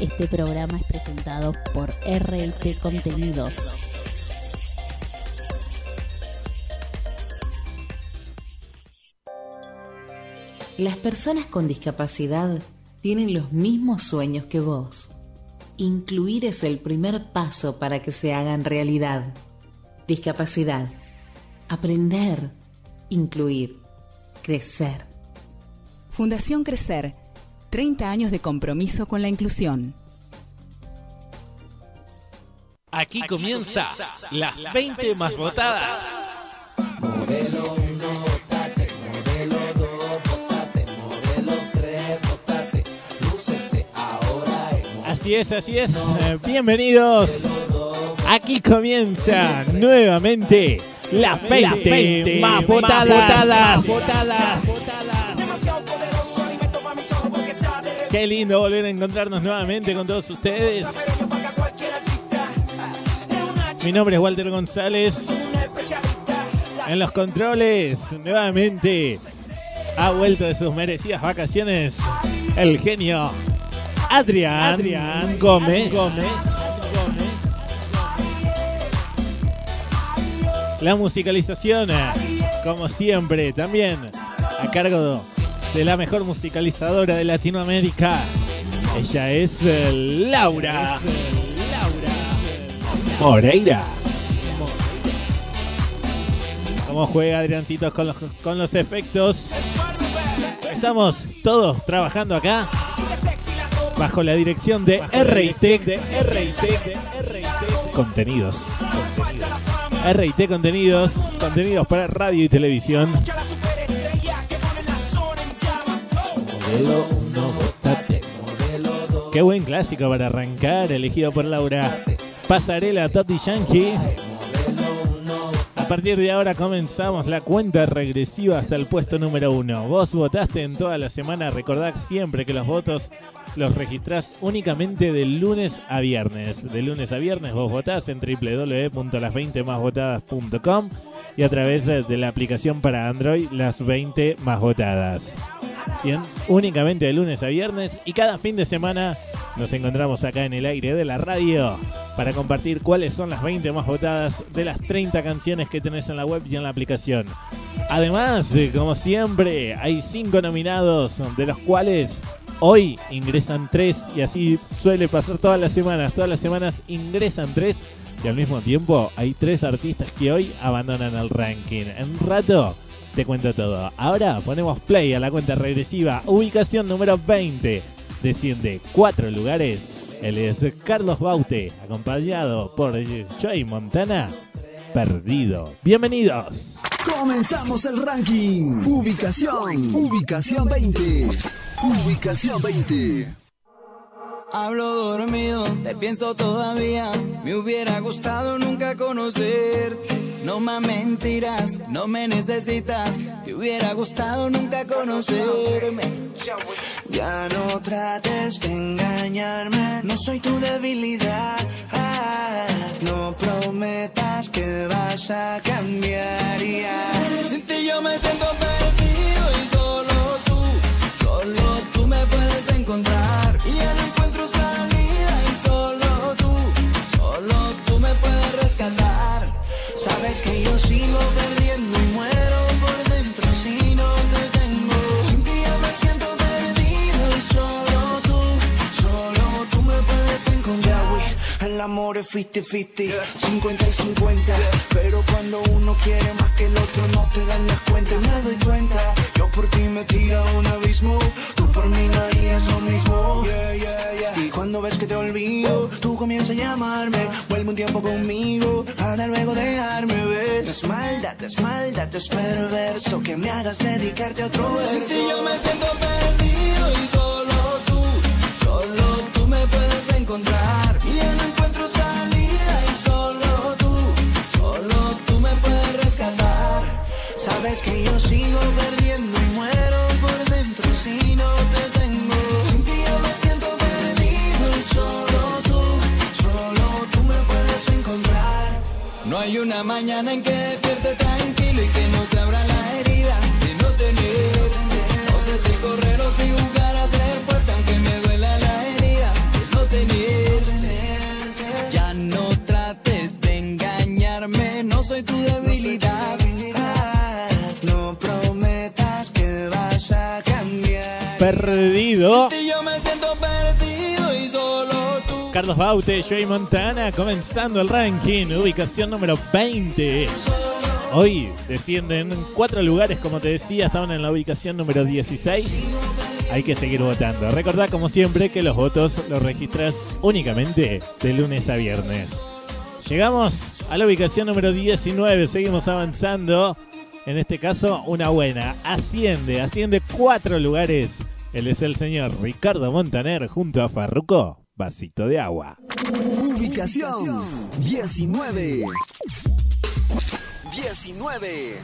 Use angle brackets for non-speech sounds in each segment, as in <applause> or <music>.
Este programa es presentado por RT Contenidos. Las personas con discapacidad tienen los mismos sueños que vos. Incluir es el primer paso para que se hagan realidad. Discapacidad. Aprender. Incluir. Crecer. Fundación Crecer. 30 años de compromiso con la inclusión. Aquí comienza las 20 más votadas. Modelo 1, votate. Modelo 2, votate. Modelo 3, votate. Lúcete ahora en modelo Así es, así es. Eh, Bienvenidos. Aquí comienza nuevamente las 20, más votadas. Qué lindo volver a encontrarnos nuevamente con todos ustedes. Mi nombre es Walter González. En los controles, nuevamente, ha vuelto de sus merecidas vacaciones el genio Adrián, Adrián Gómez. La musicalización, como siempre, también a cargo de la mejor musicalizadora de Latinoamérica. Ella es eh, Laura. Moreira. ¿Cómo juega Adriancitos con los, con los efectos? Estamos todos trabajando acá bajo la dirección de RIT, de RIT, de RIT Contenidos. RIT Contenidos, contenidos para radio y televisión. Modelo 1, votate. Modelo 2, Qué buen clásico para arrancar, elegido por Laura. Pasarela Tati Yankee. 1, A partir de ahora comenzamos la cuenta regresiva hasta el puesto número uno. Vos votaste en toda la semana. Recordad siempre que los votos los registrás únicamente de lunes a viernes. De lunes a viernes vos votás en www.las20másvotadas.com y a través de la aplicación para Android Las 20 Más Votadas. Bien, únicamente de lunes a viernes y cada fin de semana nos encontramos acá en el aire de la radio para compartir cuáles son las 20 más votadas de las 30 canciones que tenés en la web y en la aplicación. Además, eh, como siempre, hay 5 nominados, de los cuales hoy ingresan 3 y así suele pasar todas las semanas. Todas las semanas ingresan 3 y al mismo tiempo hay 3 artistas que hoy abandonan el ranking. En un rato te cuento todo. Ahora ponemos play a la cuenta regresiva. Ubicación número 20. Desciende 4 lugares. Él es Carlos Baute, acompañado por Joy Montana. Perdido. Bienvenidos. Comenzamos el ranking. Ubicación. Ubicación 20. Ubicación 20. Hablo dormido, te pienso todavía. Me hubiera gustado nunca conocerte. No más mentiras, no me necesitas. Te hubiera gustado nunca conocerme. Ya no trates de engañarme, no soy tu debilidad. Ah, no prometas que vas a cambiar. Sin ti yo me siento perdido y solo tú, solo tú me puedes encontrar. Salida y solo tú, solo tú me puedes rescatar. Sabes que yo sigo perdiendo Amor es 50-50, 50 y 50. Pero cuando uno quiere más que el otro, no te dan las cuentas. Me doy cuenta, yo por ti me tiro un abismo. Tú por mí no harías lo mismo. Y cuando ves que te olvido, tú comienzas a llamarme. Vuelve un tiempo conmigo, para luego dejarme ver. Es maldad, es maldad, es perverso que me hagas dedicarte a otro verso. Yo me siento perdido y solo tú, solo tú me puedes encontrar. Sabes que yo sigo perdiendo y muero por dentro si no te tengo. Sin ti yo me siento perdido y solo tú, solo tú me puedes encontrar. No hay una mañana en que despierte tranquilo y que no se abra la herida de no tener. No sé si tú. Carlos Baute, Joey Montana, comenzando el ranking, ubicación número 20. Hoy descienden cuatro lugares, como te decía, estaban en la ubicación número 16. Hay que seguir votando. Recordá, como siempre, que los votos los registras únicamente de lunes a viernes. Llegamos a la ubicación número 19, seguimos avanzando. En este caso, una buena. Asciende, asciende cuatro lugares. Él es el señor Ricardo Montaner junto a Farruco. Vasito de agua. Ubicación 19. 19.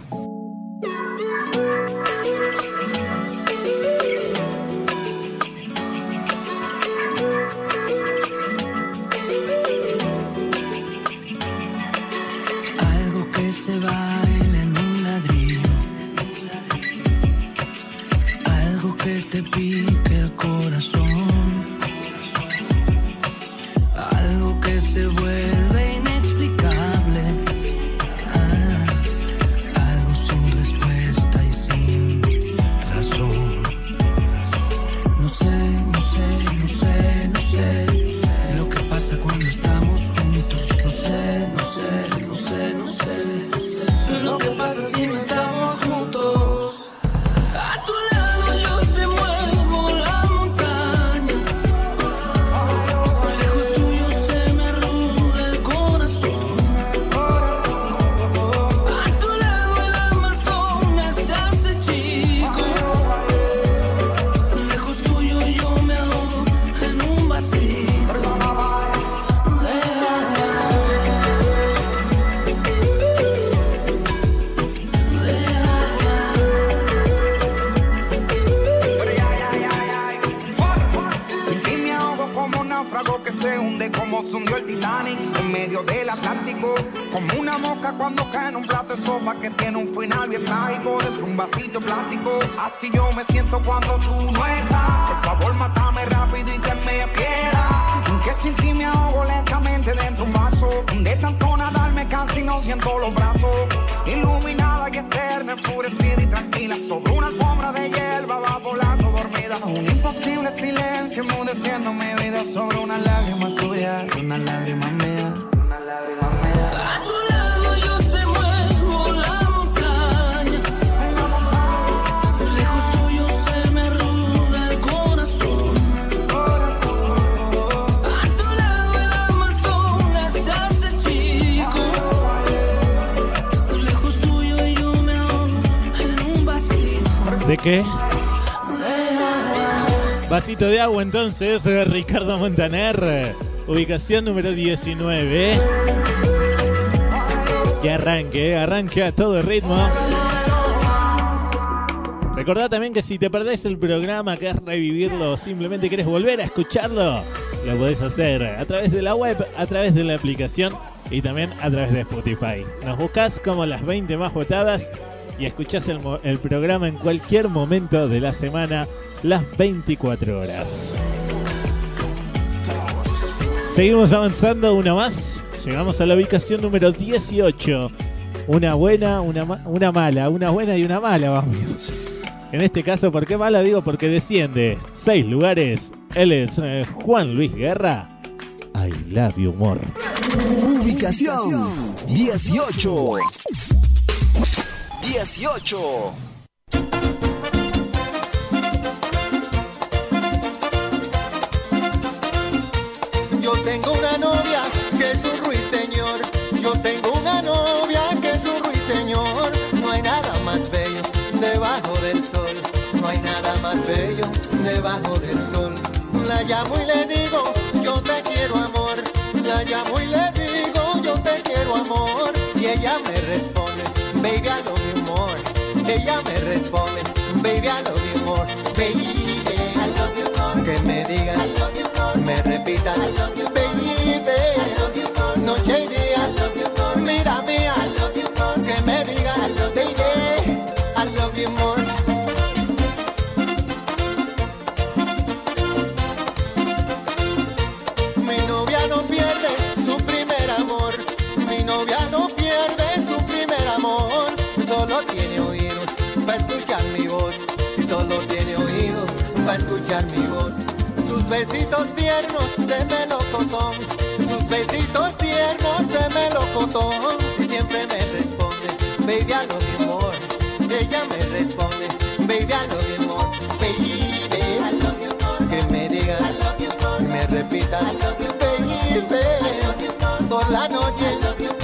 Te pique una cuando cae en un plato de sopa que tiene un final bien trágico dentro de un vasito plástico. Así yo me siento cuando tú no estás. Por favor, mátame rápido y te me piedra. Que sin ti me ahogo lentamente dentro de un vaso. De tanto nadar me canso y no siento los brazos. Iluminada y eterna, enfurecida y tranquila. Sobre una alfombra de hierba va volando dormida. Un imposible silencio enmudeciendo mi vida sobre una lágrima tuya una lágrima mía. A ¿De agua. Vasito de agua entonces, eh, Ricardo Montaner. Ubicación número 19. Que arranque, eh, arranque a todo ritmo. Recordá también que si te perdés el programa, querés revivirlo o simplemente querés volver a escucharlo, lo podés hacer a través de la web, a través de la aplicación y también a través de Spotify. Nos buscás como las 20 más votadas y escuchás el, programa en cualquier momento de la semana, las 24 horas. Seguimos avanzando una más. Llegamos a la ubicación número 18. Una buena, una, una mala, una buena y una mala, vamos. En este caso, ¿por qué mala? Digo porque desciende seis lugares. Él es eh, Juan Luis Guerra. I love you more. Ubicación 18. 18. Yo tengo una novia que es un ruiseñor. Yo tengo una novia que es un ruiseñor. No hay nada más bello debajo del sol. No hay nada más bello debajo del sol. La llamo y le digo, yo te quiero amor. La llamo y le digo, yo te quiero amor. Y ella me responde, Ella me responde, baby, I love you more. Baby, I love you more. Que me digas, I love you more. Me repitas, I love you baby. Responde, baby, I love you more. Baby, I love you more. Que me digas, I love you more. Me repitas, I love you. Baby, I love you more. Por la noche, I love you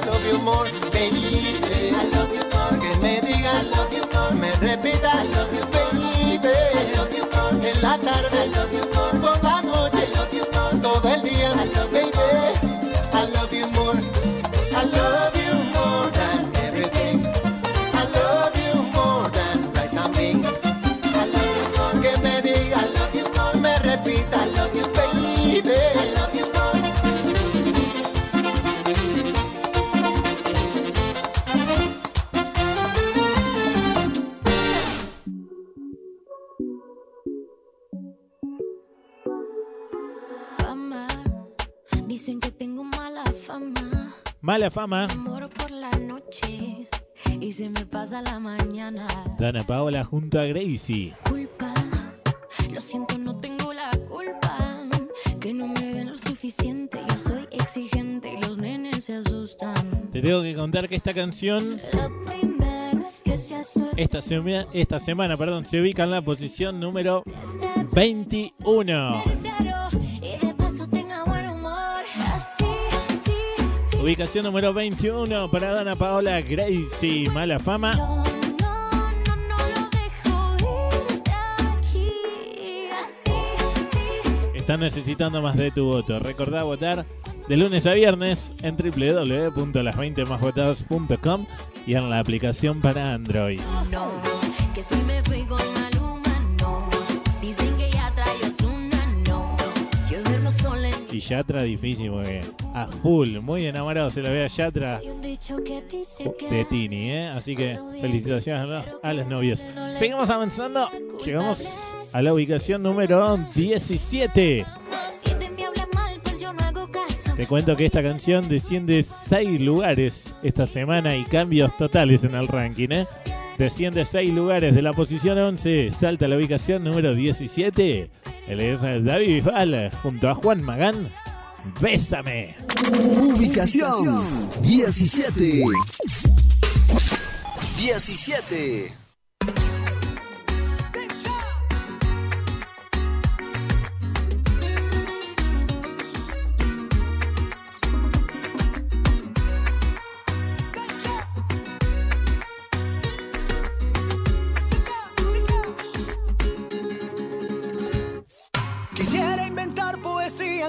I love you more. Baby, I love you more. Que me digas, I love you more. Me repitas, I love you baby. Fama. Por la noche y se me pasa la mañana. Dana Paola junto a Gracie. Culpa, lo siento, no tengo la culpa. Que no me den lo suficiente. Yo soy exigente y los nenes se asustan. Te tengo que contar que esta canción, Lo primero es que se hace esta, esta semana, perdón, se ubica en la posición número 21. Ubicación número 21 para Dana Paola Gracie. Mala fama. No, no, no lo dejo ir de aquí. Así, sí. Están necesitando más de tu voto. Recordá votar de lunes a viernes en www.las20másvotadas.com y en la aplicación para Android. No, que si me Yatra difícil porque a full, muy enamorado se la ve a Yatra de Tini, ¿eh? Así que felicitaciones a los, a novios. Seguimos avanzando, llegamos a la ubicación número 17. si de mí habla mal, pues yo no hago caso. Te cuento que esta canción desciende 6 lugares esta semana y cambios totales en el ranking, ¿eh? Desciende 6 lugares de la posición 11, salta a la ubicación número 17. Él es David Bisbal junto a Juan Magán. Bésame. Ubicación 17. 17.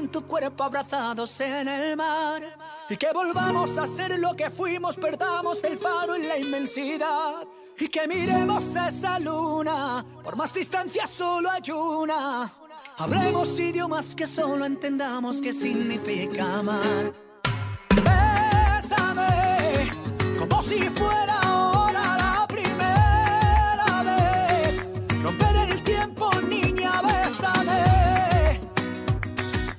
En tu cuerpo abrazados en el mar y que volvamos a ser lo que fuimos, perdamos el faro en la inmensidad y que miremos esa luna, por más distancia solo hay una. Hablemos idiomas que solo entendamos qué significa amar. Bésame como si fuera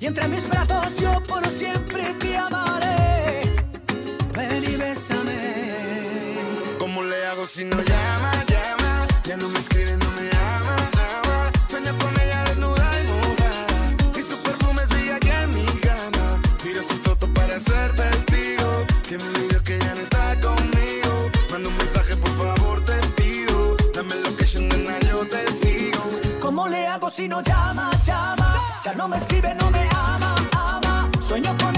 Y entre mis brazos yo por siempre te amaré. Ven y bésame. ¿Cómo le hago si no llama, llama? Ya no me escribe, no me ama, ama. Sueño con ella desnuda y mojada. Y su perfume sigue aquí en mi cama. Miro su foto para ser testigo. Que me diga que ya no está conmigo. Manda un mensaje, por favor, te pido. Dame location, nena, yo te sigo. ¿Cómo le hago si no llama, llama? No me escribe, no me ama, ama. Sueño con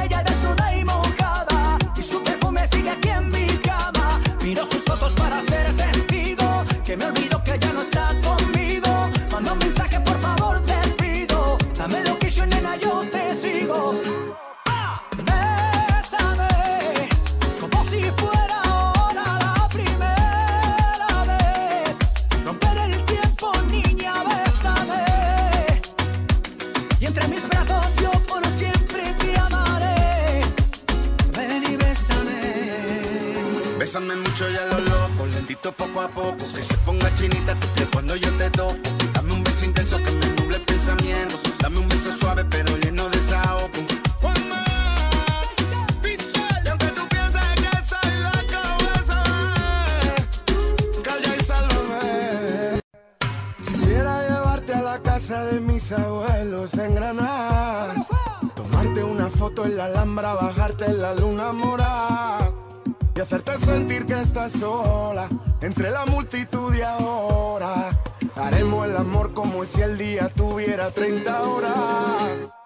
sola entre la multitud y ahora. Haremos el amor como si el día tuviera 30 horas.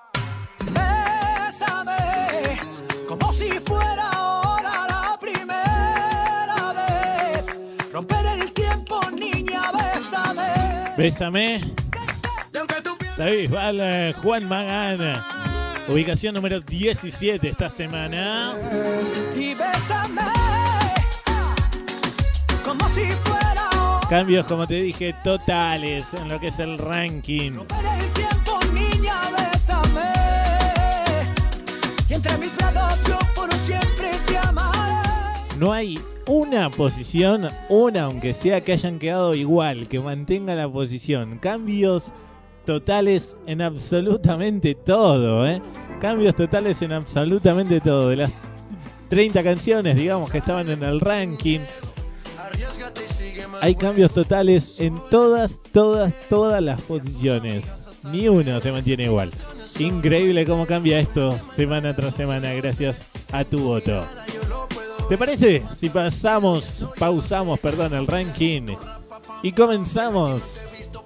Bésame, como si fuera ahora la primera vez. Romper el tiempo, niña, bésame. Bésame. David Val, Juan Magán. Ubicación número 17 esta semana. Y bésame, Cambios, como te dije, totales en lo que es el ranking. el tiempo, niña, bésame. Y entre mis brazos yo por siempre te amaré. No hay una posición, una aunque sea que hayan quedado igual, que mantenga la posición. Cambios totales en absolutamente todo, ¿eh? Cambios totales en absolutamente todo. De las 30 canciones, digamos, que estaban en el ranking. Hay cambios totales en todas, todas, todas las posiciones. Ni uno se mantiene igual. Increíble cómo cambia esto semana tras semana gracias a tu voto. ¿Te parece si pasamos, pausamos, perdón, el ranking y comenzamos,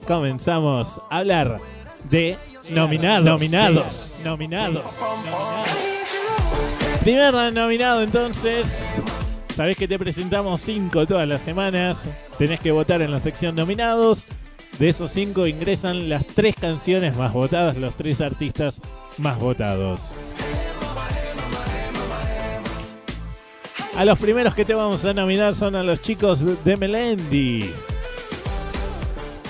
comenzamos a hablar de nominados, nominados, nominados, Primer nominado entonces. Sabés que te presentamos cinco todas las semanas. Tenés que votar en la sección nominados. De esos cinco ingresan las tres canciones más votadas, los tres artistas más votados. A los primeros que te vamos a nominar son a los chicos de Melendi.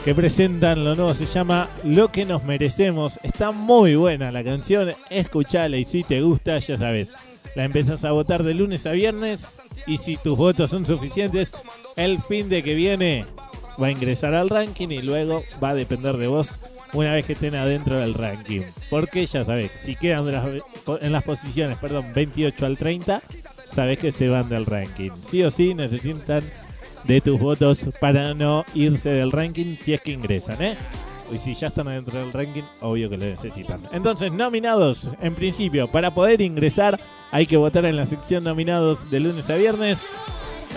Que presentan lo nuevo, se llama Lo que nos merecemos. Está muy buena la canción, escuchala y si te gusta, ya sabes. La empezás a votar de lunes a viernes y si tus votos son suficientes, el fin de que viene va a ingresar al ranking y luego va a depender de vos una vez que estén adentro del ranking. Porque ya sabes, si quedan en las posiciones, perdón, 28 al 30, sabes que se van del ranking. Sí o sí necesitan de tus votos para no irse del ranking si es que ingresan, ¿eh? Y si ya están adentro del ranking, obvio que lo necesitan. Entonces, nominados, en principio, para poder ingresar, hay que votar en la sección nominados de lunes a viernes.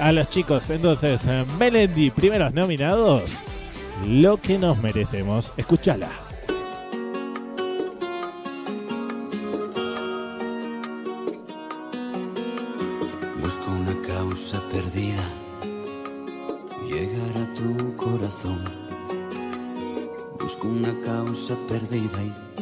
A los chicos, entonces, eh, Melendi, primeros nominados. Lo que nos merecemos. Escúchala. Perdida y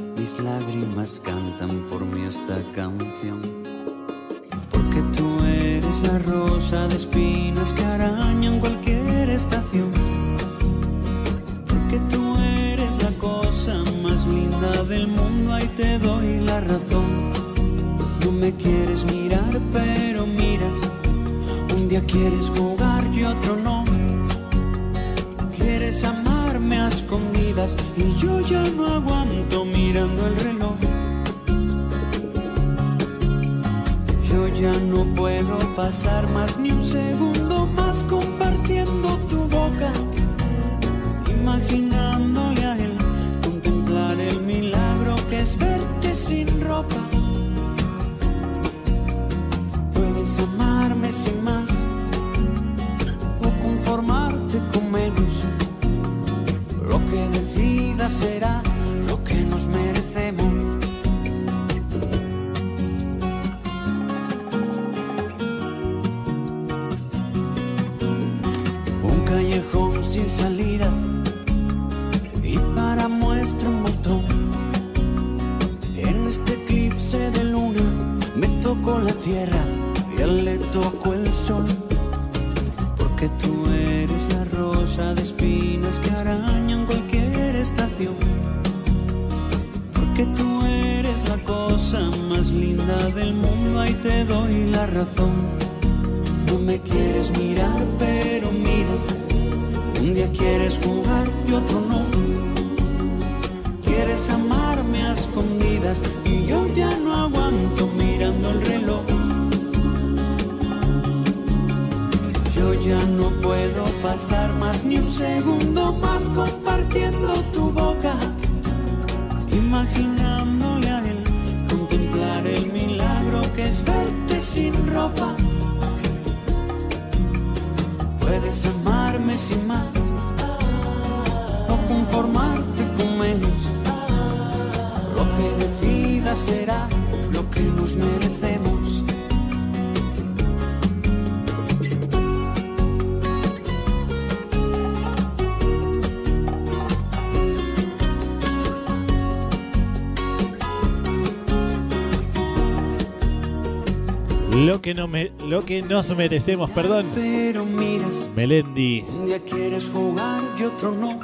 que, no me, lo que nos merecemos, perdón. Pero miras, Melendi, un día quieres jugar y otro no.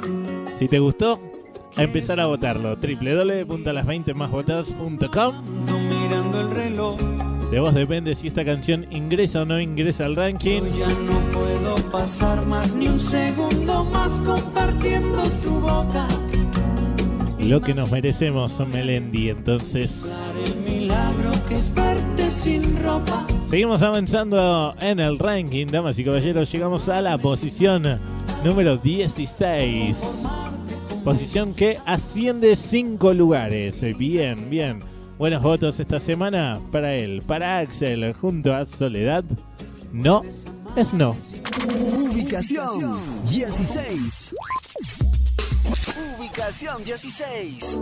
si te gustó, a empezar a votarlo. www.las20másvotadas.com Mirando el reloj, De vos depende si esta canción ingresa o no ingresa al ranking. ya no puedo pasar más ni un segundo más compartiendo tu boca. Lo que nos merecemos son Melendi. Entonces, El milagro que es verte sin ropa. Seguimos avanzando en el ranking, damas y caballeros. Llegamos a la posición número 16. Posición que asciende 5 lugares. Bien, bien. Buenos votos esta semana para él, para Axel, junto a Soledad. No, es no. Ubicación 16. Ubicación 16.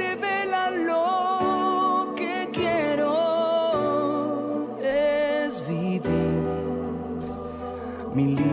mi libertad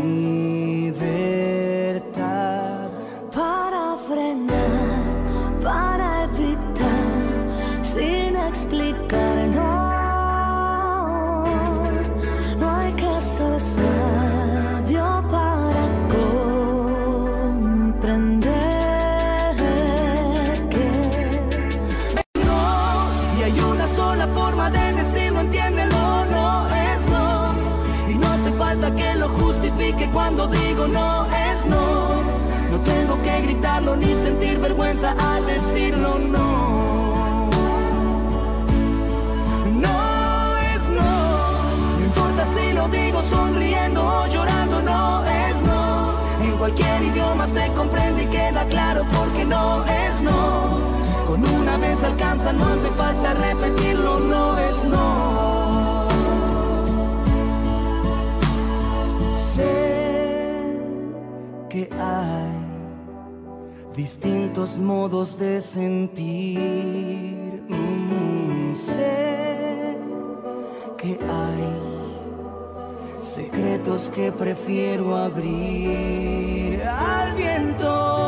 porque no es no con una vez alcanza, no hace falta repetirlo, no es no. Sé que hay distintos modos de sentir. Mm, sé que hay secretos que prefiero abrir al viento.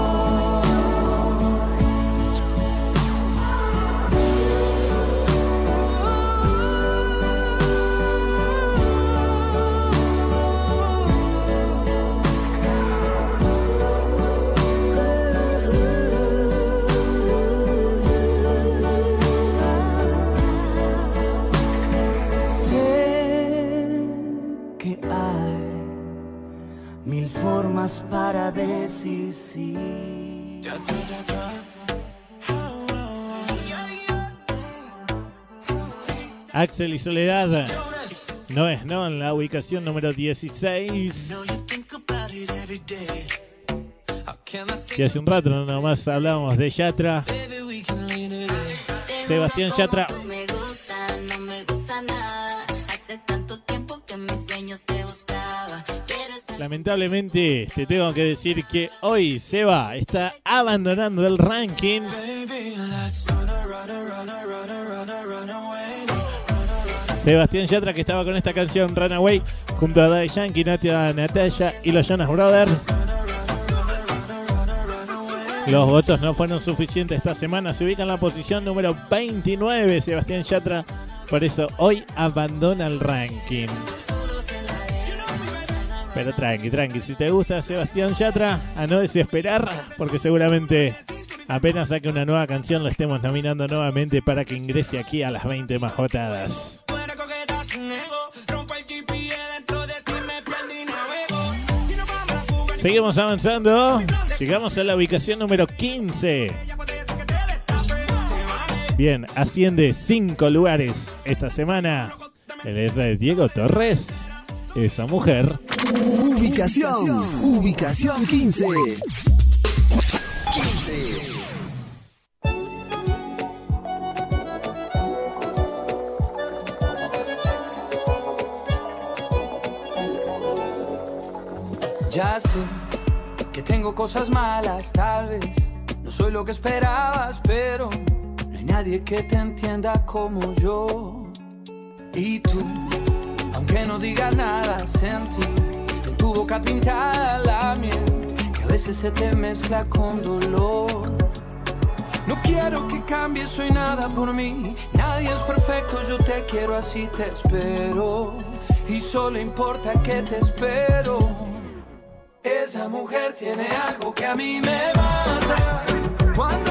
Formas para decir sí. Axel y Soledad. No es, ¿no? En la ubicación número 16. Que hace un rato nomás hablábamos de Yatra. Sebastián Yatra. Lamentablemente te tengo que decir que hoy Seba está abandonando el ranking. Sebastián Yatra que estaba con esta canción Runaway junto a Daddy Yankee, Natia Natalia y los Jonas Brothers. Los votos no fueron suficientes esta semana. Se ubica en la posición número 29 Sebastián Yatra. Por eso hoy abandona el ranking. Pero tranqui, tranqui. Si te gusta Sebastián Yatra, a no desesperar, porque seguramente apenas saque una nueva canción lo estemos nominando nuevamente para que ingrese aquí a las 20 más votadas. Seguimos avanzando. Llegamos a la ubicación número 15. Bien, asciende 5 lugares esta semana. Él es Diego Torres. Esa mujer. Ubicación, ubicación 15. 15. Ya sé que tengo cosas malas, tal vez no soy lo que esperabas, pero no hay nadie que te entienda como yo. Y tú, aunque no digas nada, sentí en tu boca pintada la miel que a veces se te mezcla con dolor. No quiero que cambies, soy nada por mí. Nadie es perfecto, yo te quiero así, te espero. Y solo importa que te espero. Esa mujer tiene algo que a mí me mata. Cuando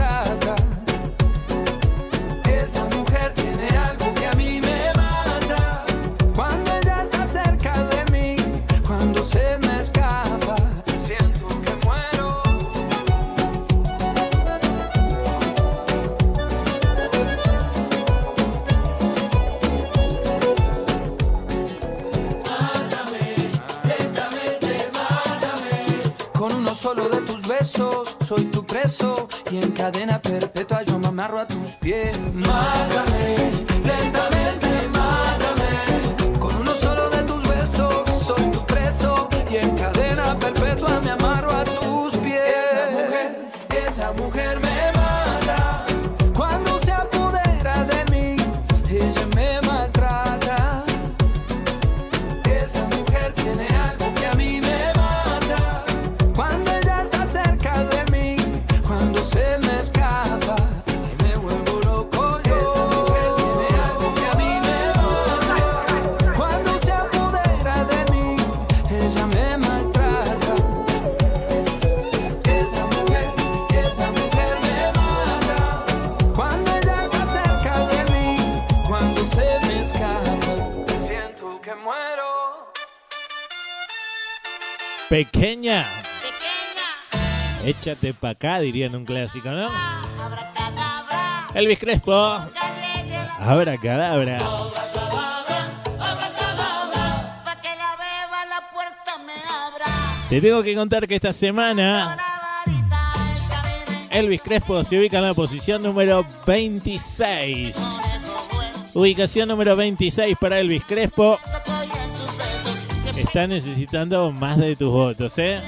Preso y en cadena perpetua yo me amarro a tus pies. Mátame, lentamente, Échate pa' acá, dirían un clásico, ¿no? Elvis Crespo. Abra cadabra. Te tengo que contar que esta semana Elvis Crespo se ubica en la posición número 26. Ubicación número 26 para Elvis Crespo. Está necesitando más de tus votos, ¿eh?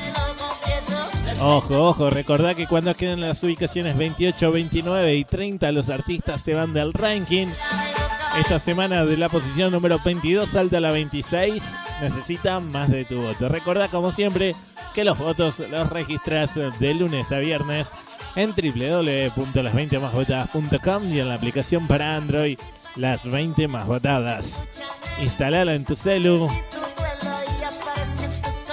Ojo, ojo, recordá que cuando quedan las ubicaciones 28, 29 y 30 los artistas se van del ranking. Esta semana de la posición número 22 salta a la 26. Necesita más de tu voto. Recordá como siempre que los votos los registras de lunes a viernes en www.las20másvotadas.com y en la aplicación para Android Las 20 Más Votadas. Instalala en tu celu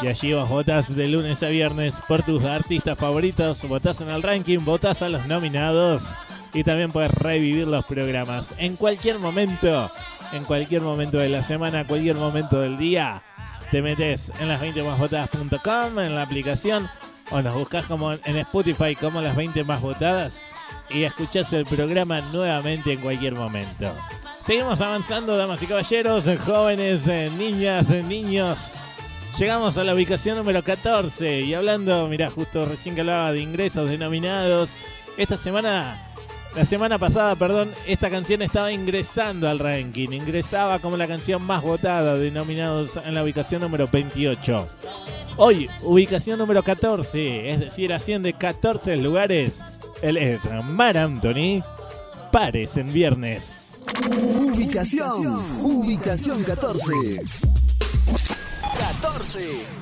y allí vos votás de lunes a viernes por tus artistas favoritos, votás en el ranking, votás a los nominados y también puedes revivir los programas en cualquier momento, en cualquier momento de la semana, cualquier momento del día. Te metes en las 20 másvotadas.com, en la aplicación, o nos buscas como en Spotify como las 20 más votadas y escuchás el programa nuevamente en cualquier momento. Seguimos avanzando, damas y caballeros, jóvenes, eh, niñas, eh, niños. Llegamos a la ubicación número 14 y hablando, mira, justo recién que hablaba de ingresos denominados, esta semana, la semana pasada, perdón, esta canción estaba ingresando al ranking, ingresaba como la canción más votada de nominados en la ubicación número 28. Hoy, ubicación número 14, es decir, asciende 14 lugares. Él es Mar Anthony, Pares en viernes. Ubicación, ubicación 14. 14.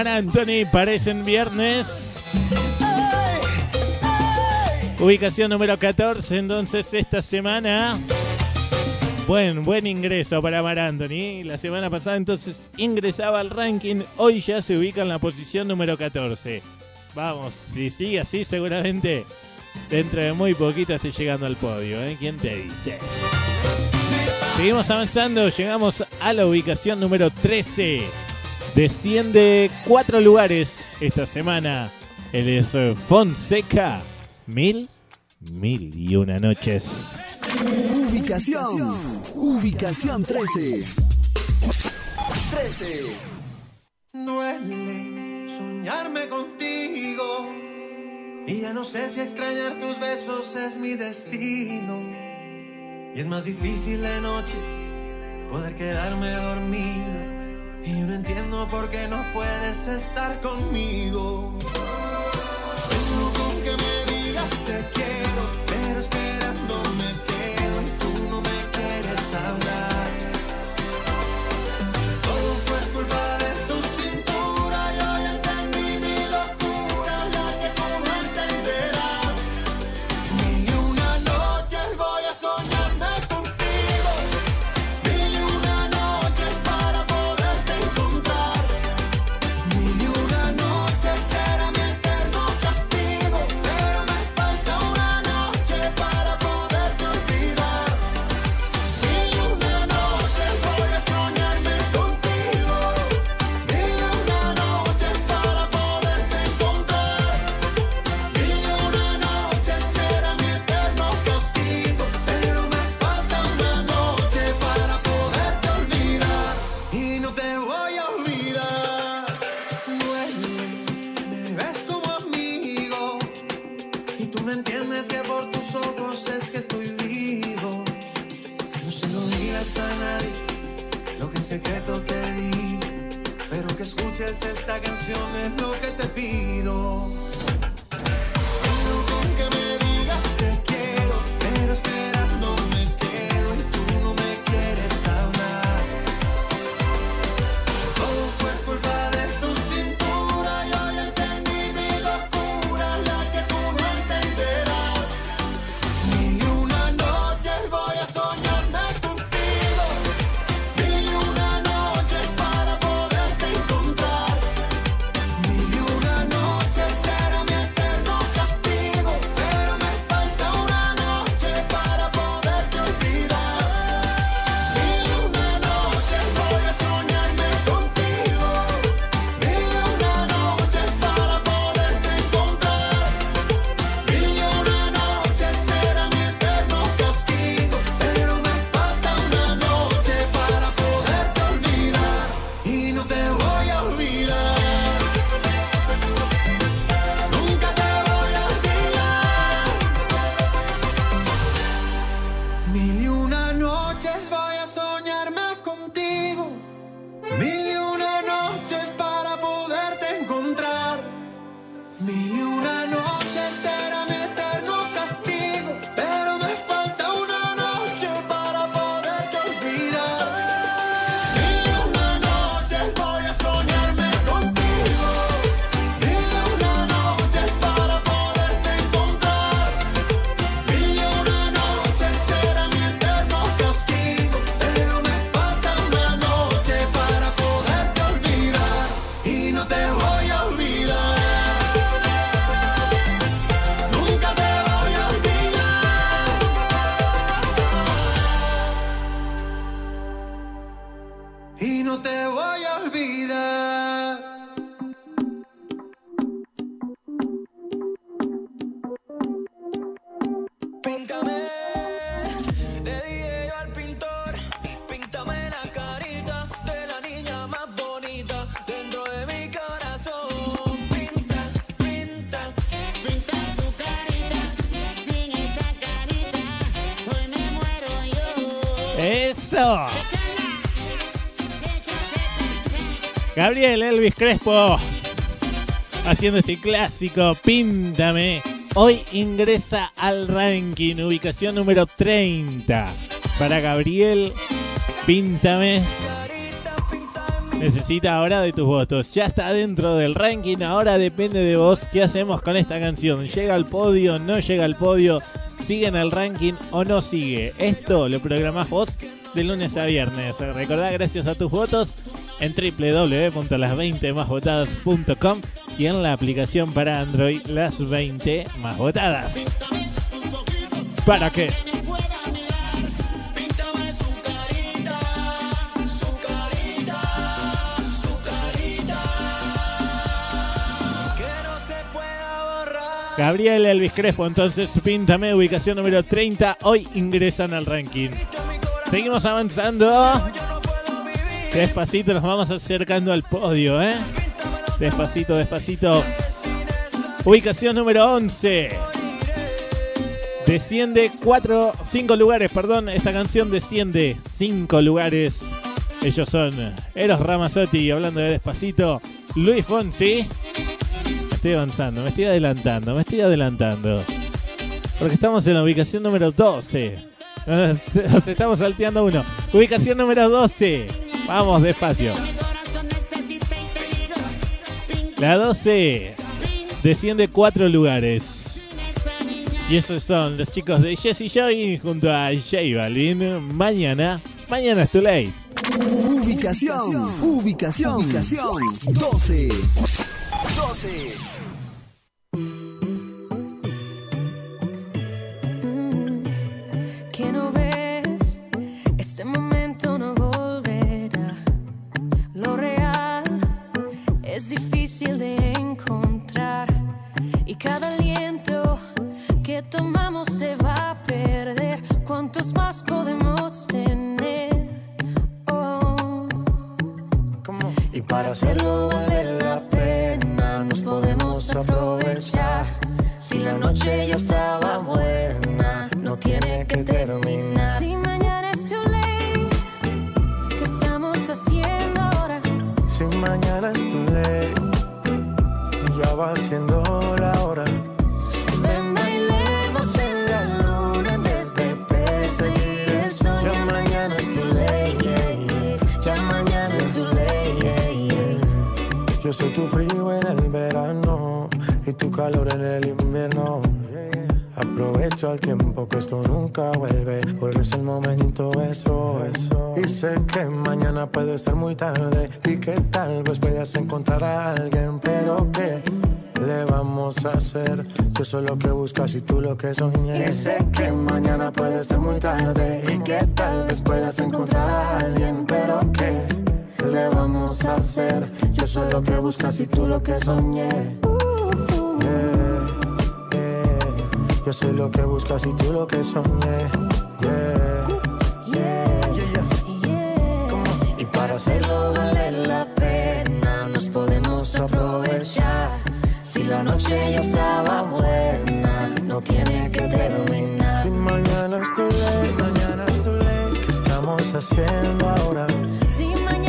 Mar Anthony parecen viernes. Ubicación número 14, entonces esta semana. Buen, buen ingreso para Mar Anthony. La semana pasada entonces ingresaba al ranking, hoy ya se ubica en la posición número 14. Vamos, si sigue así seguramente dentro de muy poquito esté llegando al podio, ¿eh? ¿Quién te dice? Seguimos avanzando, llegamos a la ubicación número 13. Desciende cuatro lugares esta semana. Él es eh, Fonseca. Mil, mil y una noches. Ubicación. Ubicación 13. 13. Duele soñarme contigo. Y ya no sé si extrañar tus besos es mi destino. Y es más difícil de noche poder quedarme dormido y no entiendo por qué no puedes estar conmigo. Gabriel Elvis Crespo haciendo este clásico, Píntame. Hoy ingresa al ranking, ubicación número 30 para Gabriel. Píntame. Necesita ahora de tus votos. Ya está dentro del ranking, ahora depende de vos qué hacemos con esta canción. ¿Llega al podio? ¿No llega al podio? ¿Sigue en el ranking o no sigue? Esto lo programás vos de lunes a viernes. Recordá, gracias a tus votos, en www.las20másvotadas.com y en la aplicación para Android Las 20 Más Votadas. ¿Para qué? Gabriel Elvis Crespo, entonces píntame, ubicación número 30. Hoy ingresan al ranking. Seguimos avanzando. Despacito nos vamos acercando al podio, ¿eh? Despacito, despacito. Ubicación número 11. Desciende 4, 5 lugares, perdón. Esta canción desciende 5 lugares. Ellos son Eros Ramazzotti, hablando de despacito. Luis Fonsi. Me estoy avanzando, me estoy adelantando, me estoy adelantando. Porque estamos en la ubicación número 12. Nos estamos salteando uno. Ubicación número 12. Vamos despacio. La 12 desciende 4 lugares. Y esos son los chicos de Jesse Joy junto a J Balvin. Mañana, mañana es too late. Ubicación, ubicación, ubicación 12. 12. Es difícil de encontrar y cada aliento que tomamos se va a perder. ¿Cuántos más podemos tener? Oh. Y para hacerlo vale la pena, nos podemos aprovechar. Si la noche ya estaba buena, no tiene que terminar. Mañana es tu ley, ya va siendo la hora. Ven, bailemos en la luna en vez de perseguir el sol. Ya mañana es yeah, yeah. ya mañana es yeah, yeah. Yo soy tu frío en el verano y tu calor en el invierno. Aprovecho el tiempo que esto nunca vuelve, porque es el momento eso, eso. Y sé que mañana puede ser muy tarde y que tal vez puedas encontrar a alguien, pero ¿qué le vamos a hacer? Yo soy lo que buscas y tú lo que soñé. Y sé que mañana puede ser muy tarde y que tal vez puedas encontrar a alguien, pero ¿qué le vamos a hacer? Yo soy lo que buscas y tú lo que soñé. Yo soy lo que buscas y tú lo que soñé. Yeah. Y para hacerlo vale la pena, nos podemos aprovechar. Si la noche ya estaba buena, no tiene que terminar. Si mañana es tu ley, mañana es tu ley. ¿Qué estamos haciendo ahora? Si mañana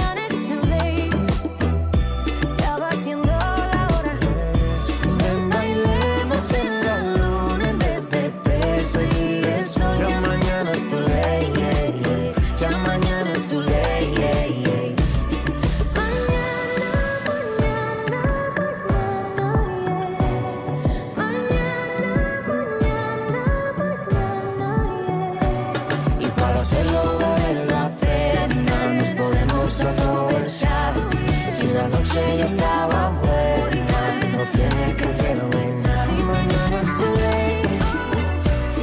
ya estaba buena, no tiene que terminar. Si mañana es too late,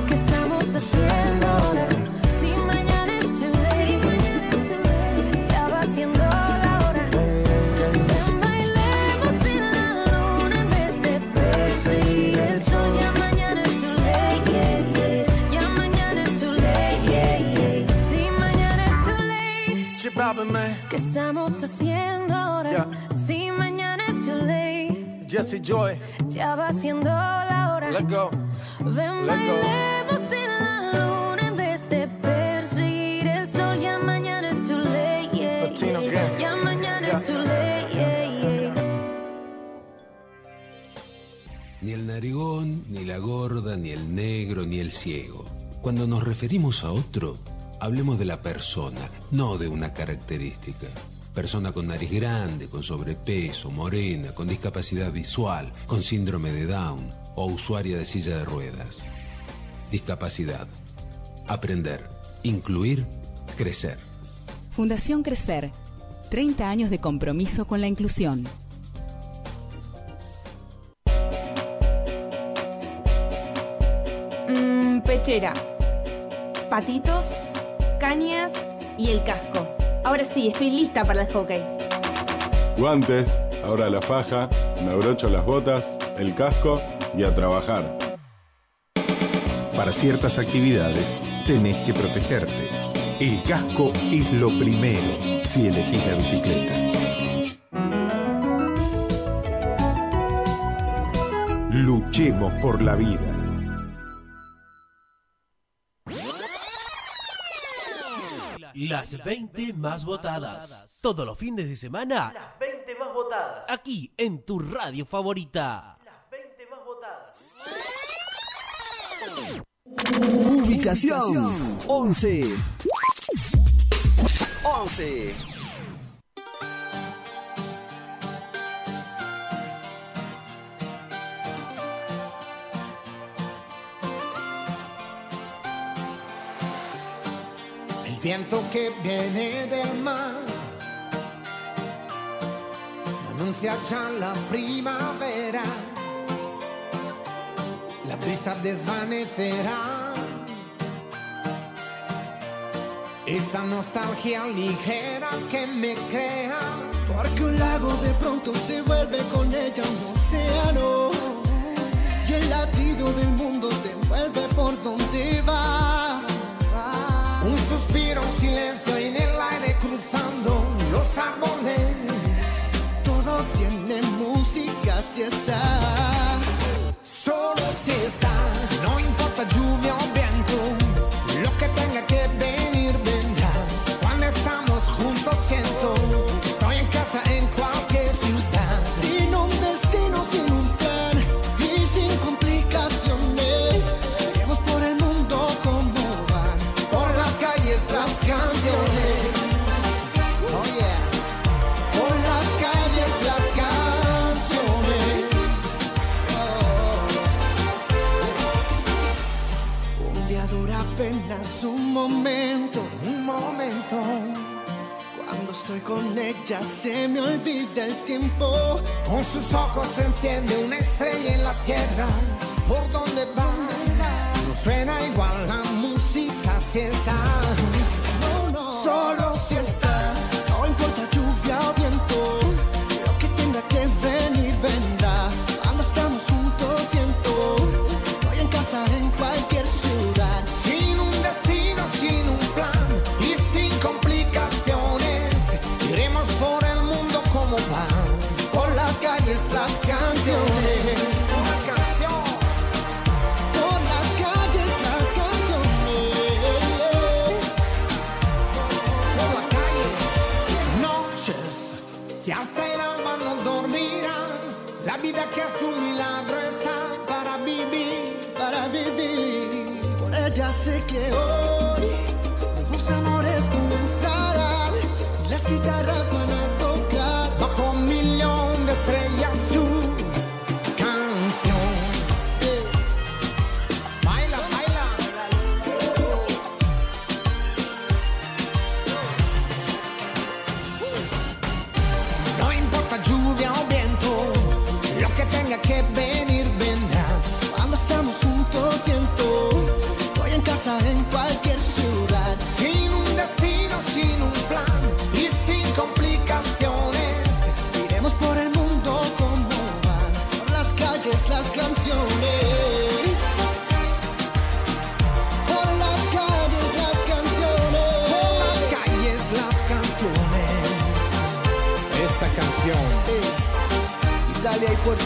¿qué estamos haciendo ahora? Si mañana es too late, ya va siendo la hora. Ven, bailemos en la luna en vez de perseguir el sol. Ya mañana es too late, yeah, yeah. ya mañana es too late. yeah. Si mañana es too late, ¿qué estamos haciendo Jesse Joy, ya va siendo la hora. let go. Ven, Let go. bailemos en la luna en vez de perseguir el sol. Ya mañana es too late, yeah, Latino yeah. Ya mañana es too late, yeah, yeah. Ni el narigón, ni la gorda, ni el negro, ni el ciego. Cuando nos referimos a otro, hablemos de la persona, no de una característica. Persona con nariz grande, con sobrepeso, morena, con discapacidad visual, con síndrome de Down o usuaria de silla de ruedas. Discapacidad. Aprender. Incluir. Crecer. Fundación Crecer. 30 años de compromiso con la inclusión. Mm, pechera, patitos, cañas y el casco. Ahora sí, estoy lista para el hockey. Guantes, ahora la faja, me abrocho las botas, el casco y a trabajar. Para ciertas actividades tenés que protegerte. El casco es lo primero si elegís la bicicleta. Luchemos por la vida. Las 20 más votadas. Todos los fines de semana. Las 20 más votadas. Aquí en tu radio favorita. Ubicación 11. 11. Viento que viene del mar anuncia ya la primavera. La brisa desvanecerá esa nostalgia ligera que me crea. Porque un lago de pronto se vuelve con ella un océano. Y el latido del mundo te envuelve por donde va. Si está. Día dura apenas un momento, un momento. Cuando estoy con ella se me olvida el tiempo. Con sus ojos se enciende una estrella en la tierra. ¿Por donde va? No suena igual la música si. No, no. Solo si está. Ella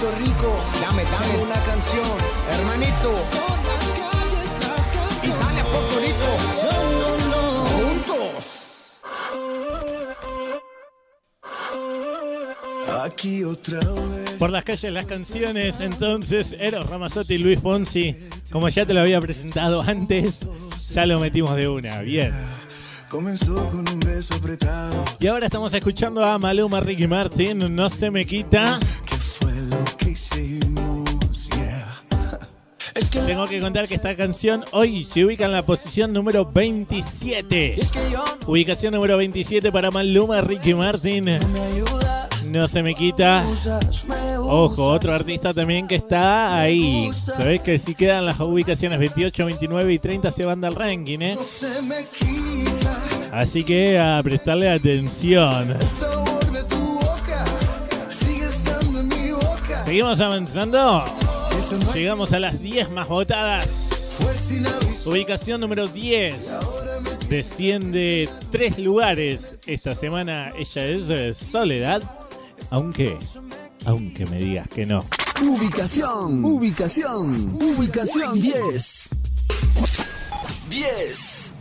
Puerto Rico, Dame, dame una canción. Hermanito, Por las calles las canciones. Italia, Puerto Rico. No, no, no. Juntos. Aquí otra vez. Por las calles, las canciones, entonces, Eros Ramazzotti y Luis Fonsi. Como ya te lo había presentado antes, ya lo metimos de una. Bien. Comenzó con un beso apretado. Y ahora estamos escuchando a Maluma Ricky Martin, No se me quita. Tengo que contar que esta canción hoy se ubica en la posición número 27. Ubicación número 27 para Maluma Ricky Martin. No se me quita. Ojo, otro artista también que está ahí. Sabés que si quedan las ubicaciones 28, 29 y 30 se van del ranking, ¿eh? Así que a prestarle atención. Seguimos avanzando. Llegamos a las 10 más votadas. Ubicación número 10. Desciende tres lugares esta semana. Ella es eh, Soledad. Aunque, aunque me digas que no. Ubicación, ubicación, ubicación 10. 10.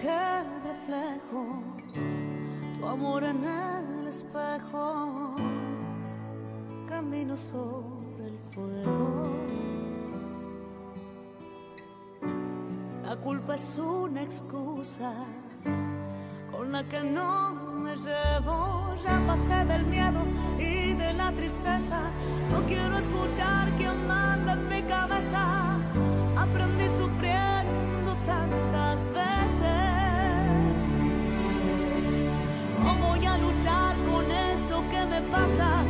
Que reflejo, tu amor en el espejo. Camino sobre el fuego. La culpa es una excusa con la que no me llevo. Ya pasé del miedo y de la tristeza. No quiero escuchar quién manda en mi cabeza. Aprendí sufriendo esto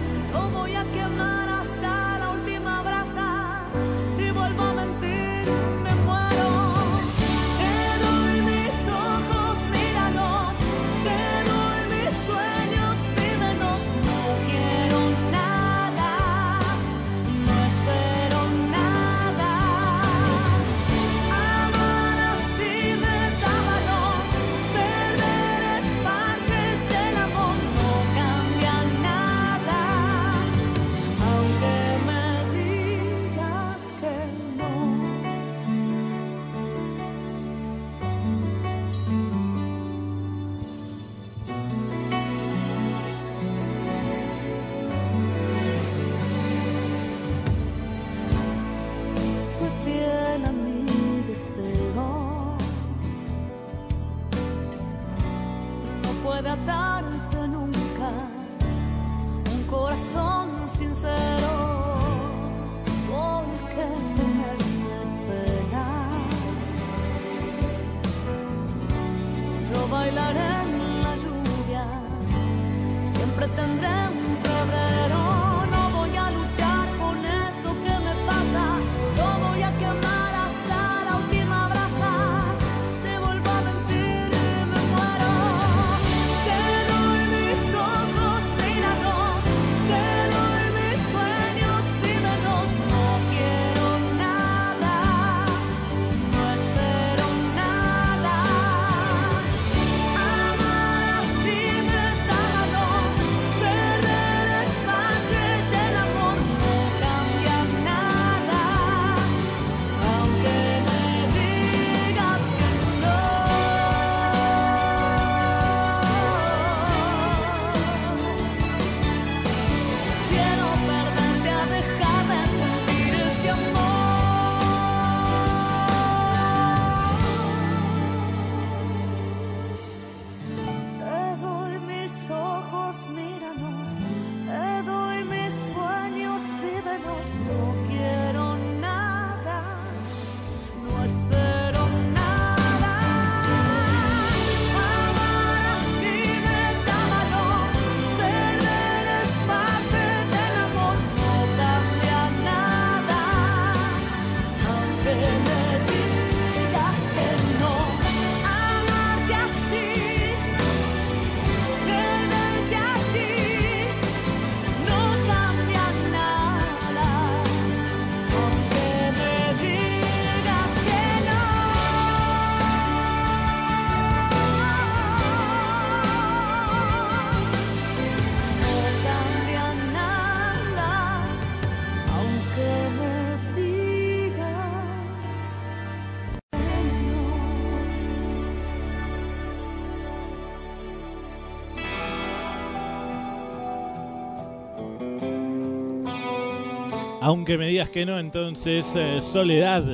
Aunque me digas que no, entonces eh, Soledad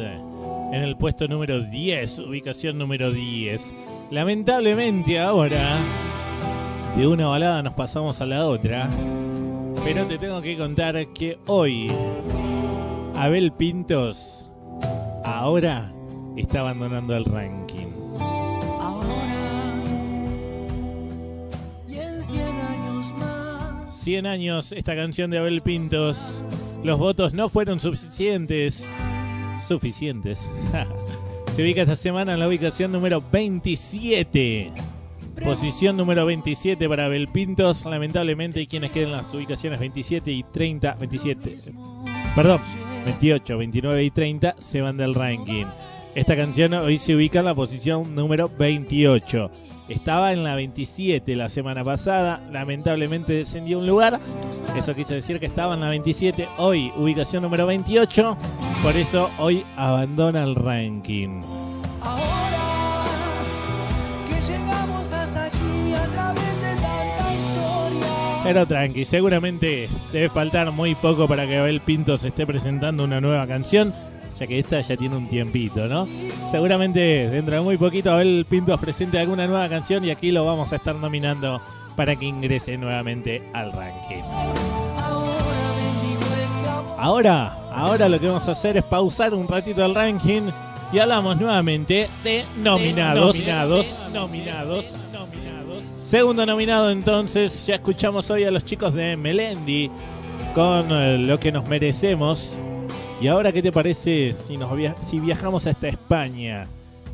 en el puesto número 10, ubicación número 10. Lamentablemente ahora de una balada nos pasamos a la otra, pero te tengo que contar que hoy Abel Pintos ahora está abandonando el ranking. Y en 100 años más 100 años esta canción de Abel Pintos. Los votos no fueron suficientes. Suficientes. <laughs> Se ubica esta semana en la ubicación número 27. Posición número 27 para Abel Pintos. Lamentablemente, hay quienes quedan en las ubicaciones 27 y 30. 27. Perdón, 28, 29 y 30 se van del ranking. Esta canción hoy se ubica en la posición número 28. Estaba en la 27 la semana pasada, lamentablemente descendió un lugar. Eso quiso decir que estaba en la 27, hoy ubicación número 28. Por eso hoy abandona el ranking. Pero tranqui, seguramente debe faltar muy poco para que Abel Pinto se esté presentando una nueva canción, ya que esta ya tiene un tiempito, ¿no? Seguramente dentro de muy poquito Abel Pintos presente alguna nueva canción y aquí lo vamos a estar nominando para que ingrese nuevamente al ranking. Ahora, ahora lo que vamos a hacer es pausar un ratito el ranking y hablamos nuevamente de nominados. nominados. Nominados. Segundo nominado entonces, ya escuchamos hoy a los chicos de Melendi con eh, lo que nos merecemos. Y ahora, ¿qué te parece si, nos viajamos hasta España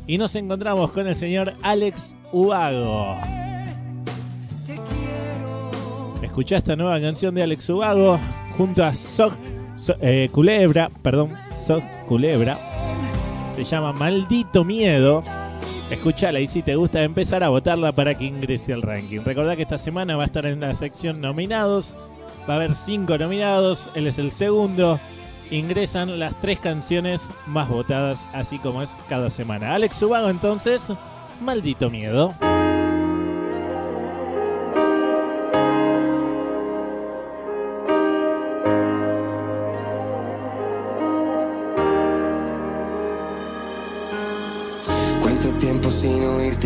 y nos encontramos con el señor Alex Ubago? Escuchá esta nueva canción de Alex Ubago junto a Soc So- eh, Culebra, perdón, Culebra. Se llama Maldito Miedo. Escuchala y si te gusta empezar a votarla para que ingrese al ranking. Recordá que esta semana va a estar en la sección nominados. Va a haber cinco nominados. Él es el segundo. Ingresan las tres canciones más votadas, así como es cada semana. Alex Ubago entonces, Maldito Miedo.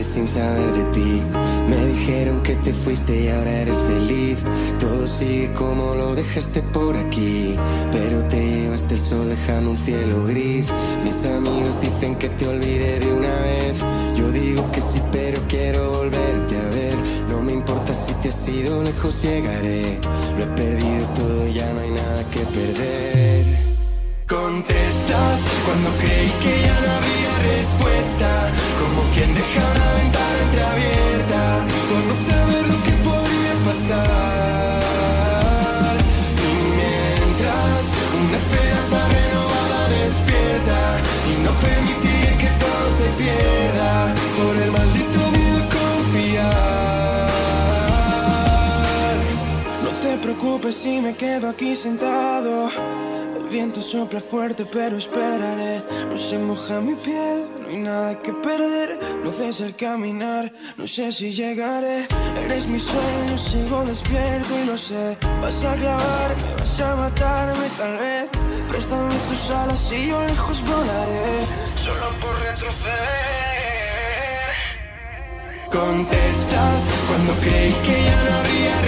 Sin saber de ti? Me dijeron que te fuiste y ahora eres feliz. Todo sigue como lo dejaste por aquí. Pero te llevaste el sol dejando un cielo gris. Mis amigos dicen que te olvidé de una vez. Yo digo que sí, pero quiero volverte a ver. No me importa si te has ido lejos, llegaré. Lo he perdido todo, ya no hay nada que perder. Contestas cuando creí que ya no habría respuesta. Como quien deja una ventana entreabierta. Por no saber lo que podría pasar. Y mientras una esperanza renovada despierta. Y no permitiré que todo se pierda. Por el maldito miedo confiar. No te preocupes si me quedo aquí sentado. Viento sopla fuerte, pero esperaré. No se moja mi piel, no hay nada que perder. No cesa el caminar, no sé si llegaré. Eres mi sueño, sigo despierto y lo sé. Vas a clavarme, vas a matarme tal vez. Préstame tus alas y yo lejos volaré. Solo por retroceder. Contestas cuando creí que ya no habría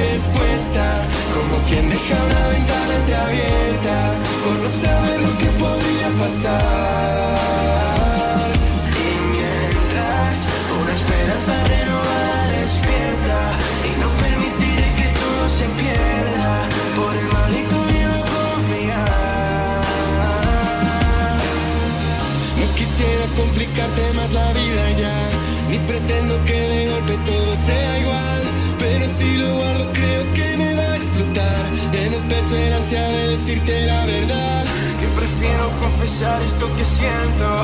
que siento,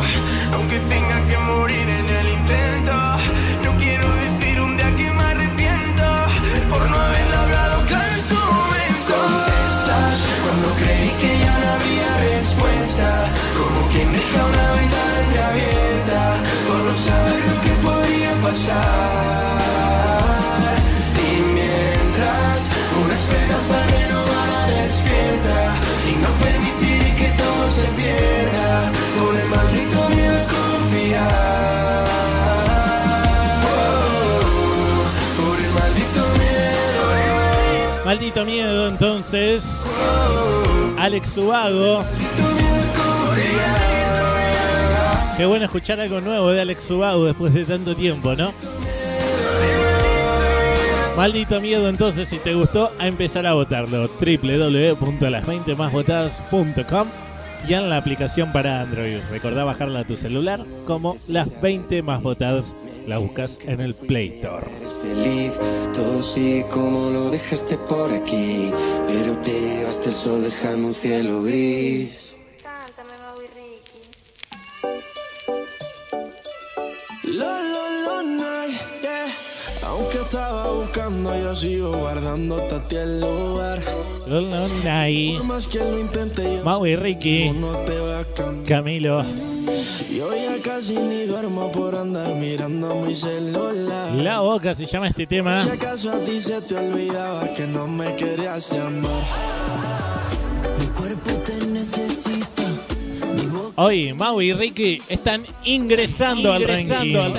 Maldito miedo, entonces. Alex Ubago. Qué bueno escuchar algo nuevo de Alex Ubago después de tanto tiempo, ¿no? Maldito miedo, entonces, si te gustó, a empezar a votarlo. www.las20másvotadas.com y en la aplicación para Android. Recordá bajarla a tu celular como las 20 más votadas. La buscas en el Play Store. Todo sigue como lo dejaste por aquí. Pero te llevaste el sol dejando un cielo gris. Lo, lo, lo, night, yeah. Aunque estaba buscando, yo sigo guardándote a ti el lugar. Lola Nai, Por más que lo intente, yo Mau y Ricky, no te va a cambiar. Camilo, Yo ya casi ni duermo por andar mirando mi celular. La Boca se llama este tema. Si acaso a ti se te olvidaba que no me querías llamar. Mi cuerpo te necesita. Hoy Mau y Ricky están ingresando, al ranking. Al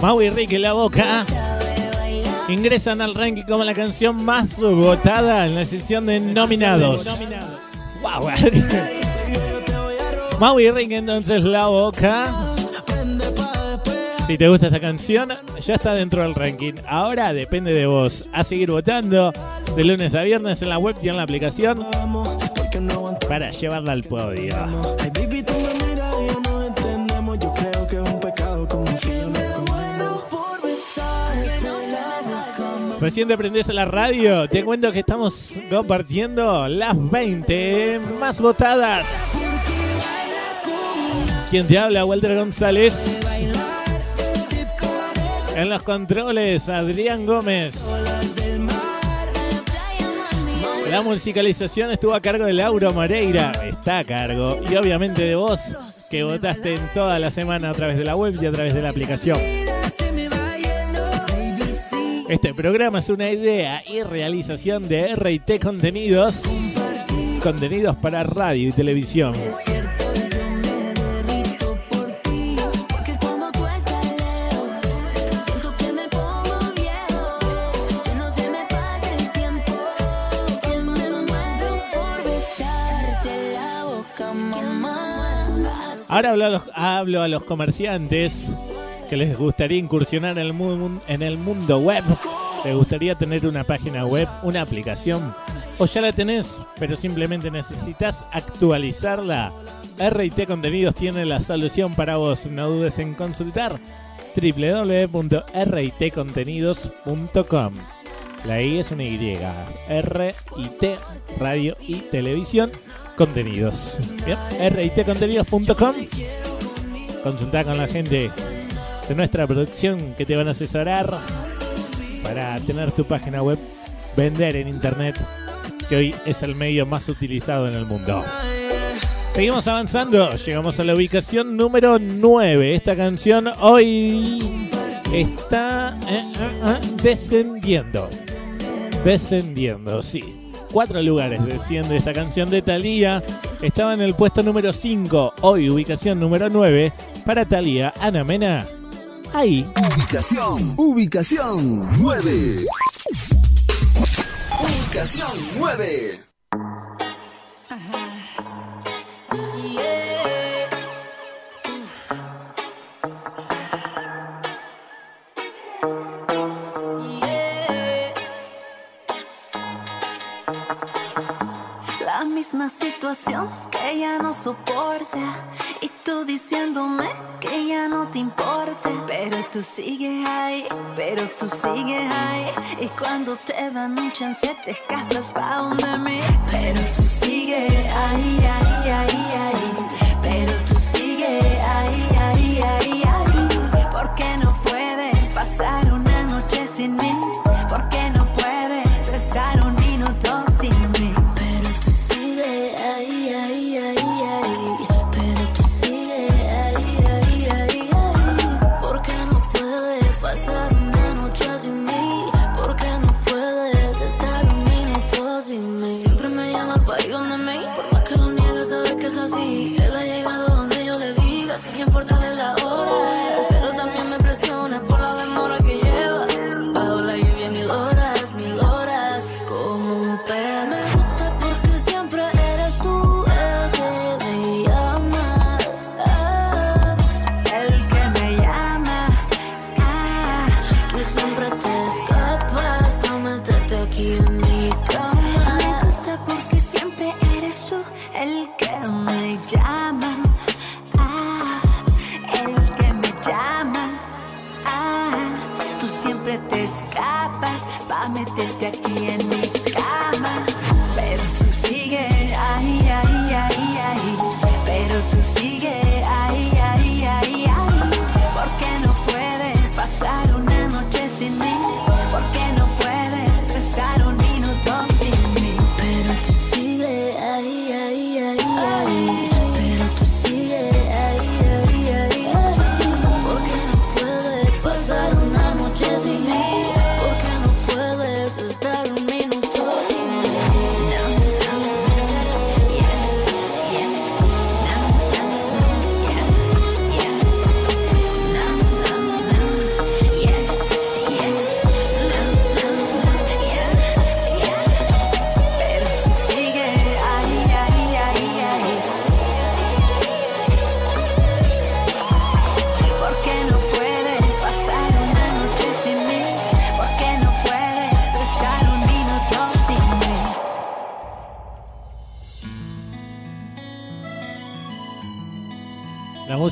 Mau y Ricky La Boca ingresan al ranking como la canción más votada en la sección de nominados. Wow. Mau y Ricky entonces La Boca. Si te gusta esta canción, ya está dentro del ranking. Ahora depende de vos. A seguir votando de lunes a viernes en la web y en la aplicación para llevarla al podio. Recién te prendés la radio, te cuento que estamos compartiendo las 20 más votadas. Quien te habla, Walter González. En los controles, Adrián Gómez. La musicalización estuvo a cargo de Lauro Moreira. Está a cargo. Y obviamente de vos, que votaste en toda la semana a través de la web y a través de la aplicación. Este programa es una idea y realización de RT Contenidos. Contenidos para radio y televisión. Ahora hablo a los, hablo a los comerciantes que les gustaría incursionar en el, mundo web. ¿Les gustaría tener una página web, una aplicación? ¿O ya la tenés, pero simplemente necesitas actualizarla? RT Contenidos tiene la solución para vos. No dudes en consultar www.ritcontenidos.com. La I es una Y. R y T, radio y televisión, contenidos. Ritcontenidos.com. Consulta con la gente de nuestra producción que te van a asesorar para tener tu página web, vender en internet, que hoy es el medio más utilizado en el mundo. Seguimos avanzando, llegamos a la ubicación número 9. Esta canción hoy está eh, eh, eh, descendiendo. Descendiendo, sí. Cuatro lugares desciende esta canción de Thalía. Estaba en el puesto número 5. Hoy ubicación número 9 para Thalía. Ana Mena. Ahí. Ubicación, ubicación 9. Ubicación 9. La misma situación que ya no soporta y tú diciéndome que ya no te importa, pero tú sigues ahí, pero tú sigues ahí. Y cuando te dan un chance te escapas pa' donde mí, pero tú sigues ahí, ahí, ahí, ahí,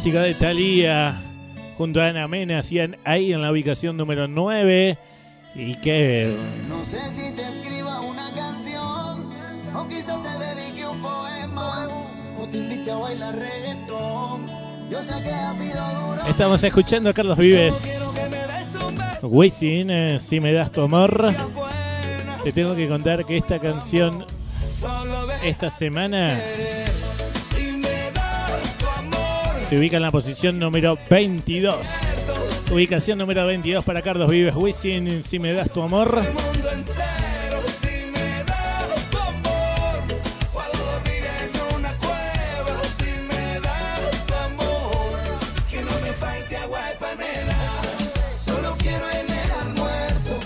música de Thalía junto a Ana Mena hacían ahí en la ubicación número 9. Y que No sé si te escriba una canción o quizás te dedique un poema o te invite a bailar reggaetón. Yo sé que ha sido duro. estamos escuchando a Carlos Vives. Wisin, eh, si me das tu amor. Te tengo que contar que esta canción esta semana se ubica en la posición número 22. Ubicación número 22 para Carlos Vives. Wisin, si me das tu amor.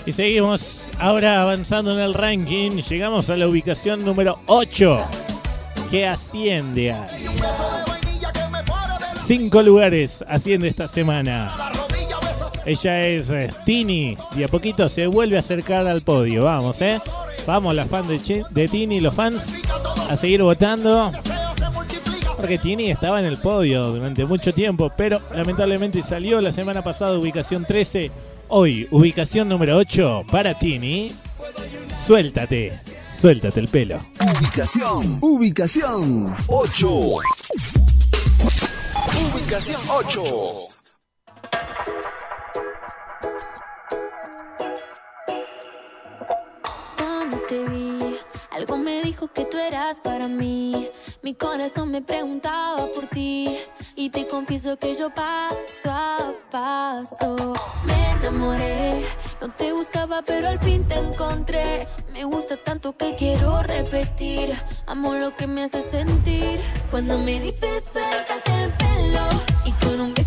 Y seguimos ahora avanzando en el ranking. Llegamos a la ubicación número 8, que asciende a cinco lugares. Asciende esta semana. Ella es eh, Tini y a poquito se vuelve a acercar al podio. Vamos, ¿eh? Vamos, las fans de, de Tini, los fans, a seguir votando. Porque Tini estaba en el podio durante mucho tiempo, pero lamentablemente salió la semana pasada ubicación 13. Hoy, ubicación número 8 para Tini. Suéltate, suéltate el pelo. Ubicación, ubicación 8. Ubicación 8. Cuando te vi, algo me dijo que tú eras para mí. Mi corazón me preguntaba por ti. Y te confieso que yo paso a paso me enamoré. No te buscaba, pero al fin te encontré. Me gusta tanto que quiero repetir. Amo lo que me hace sentir. Cuando me dices suéltate con un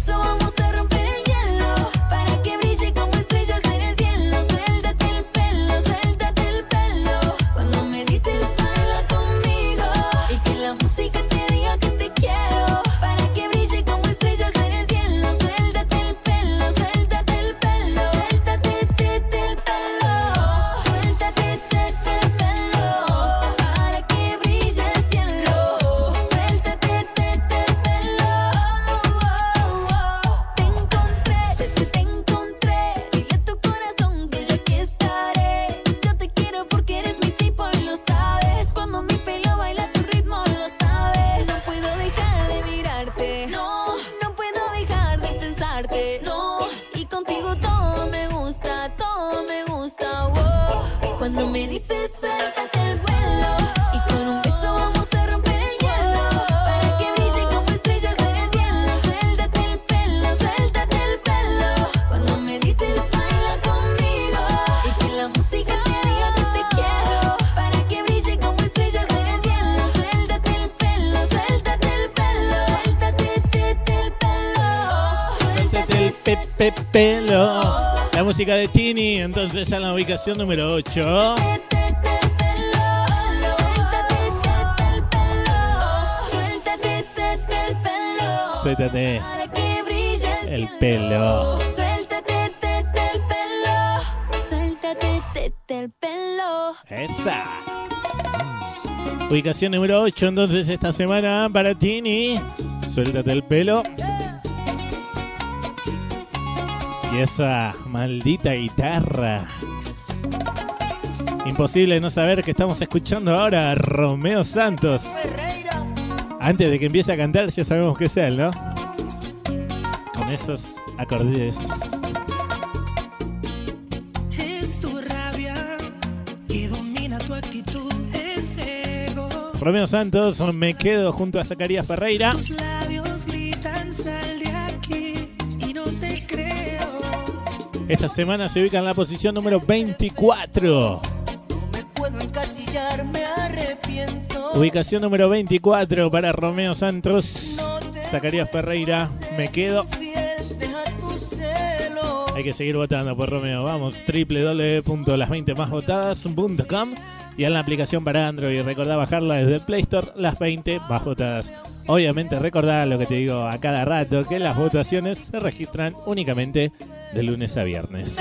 pelo. La música de Tini, entonces a la ubicación número 8. Suéltate el pelo. Suéltate el pelo. Suéltate el pelo. Esa. Ubicación número 8, entonces esta semana para Tini. Suéltate el pelo. Y esa maldita guitarra. Imposible no saber que estamos escuchando ahora a Romeo Santos. Antes de que empiece a cantar ya sabemos que es él, ¿no? Con esos acordes. Es tu rabia que domina tu actitud, es ego. Romeo Santos, me quedo junto a Zacarías Ferreira. Esta semana se ubica en la posición número 24. Puedo encasillar, me arrepiento. Ubicación número 24 para Romeo Santos. Zacarías Ferreira, me quedo. Hay que seguir votando por Romeo. Vamos, www.las20másvotadas.com y en la aplicación para Android. Recordá bajarla desde el Play Store, las 20 más votadas. Obviamente recordá lo que te digo a cada rato, que las votaciones se registran únicamente de lunes a viernes.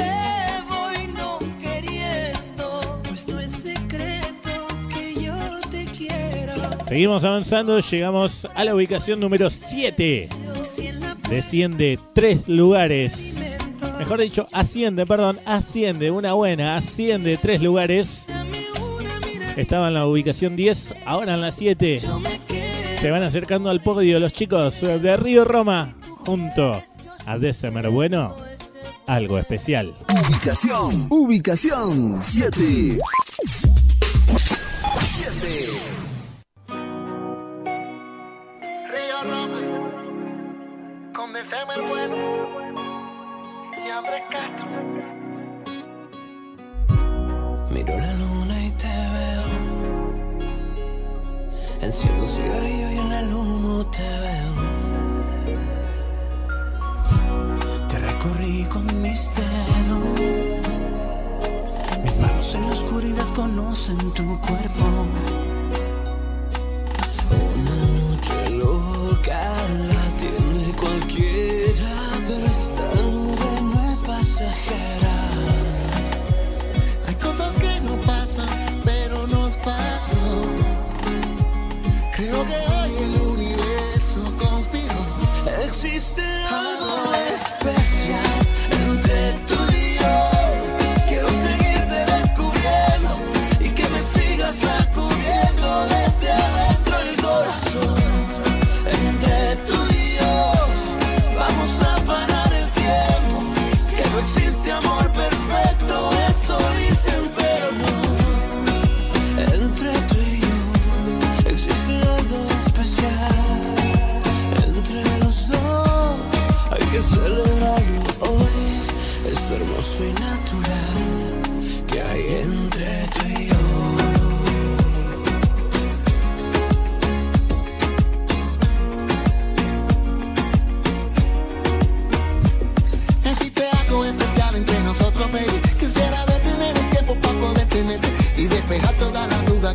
pues. Seguimos avanzando, llegamos a la ubicación número 7. Desciende tres lugares. Mejor dicho, asciende, perdón, asciende, una buena, asciende tres lugares. Estaba en la ubicación 10, ahora en la 7. Se van acercando al podio los chicos de Río Roma junto a December Bueno. Algo especial. Ubicación, ubicación 7. 7. Río Roma, con December bueno y Andrés Castro. Miro la luna Enciendo un cigarrillo y en el humo te veo. Te recorrí con mis dedos. Mis manos en la oscuridad conocen tu cuerpo.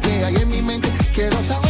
que hay en mi mente. Quiero saber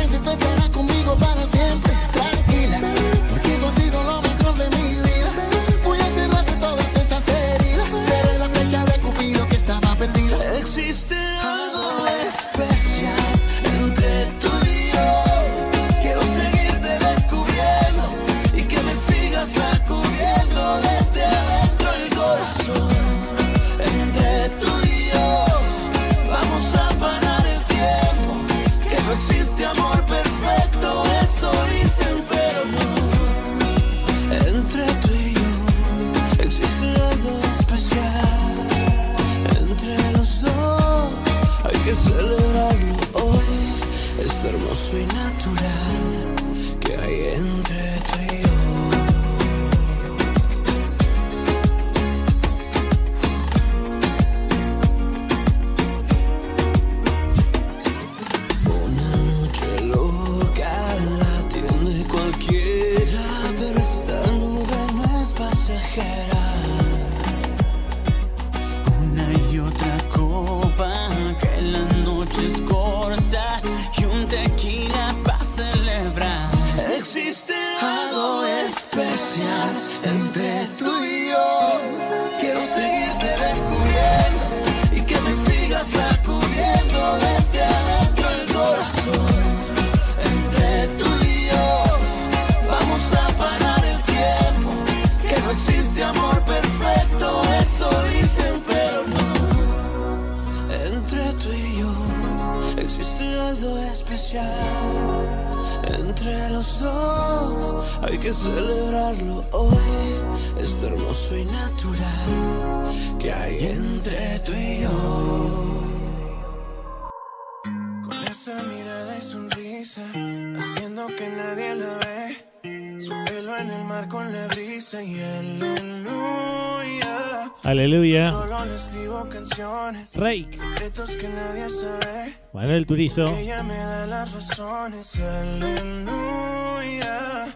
secretos que nadie sabe. Manuel Turizo. Ella me da las razones, aleluya.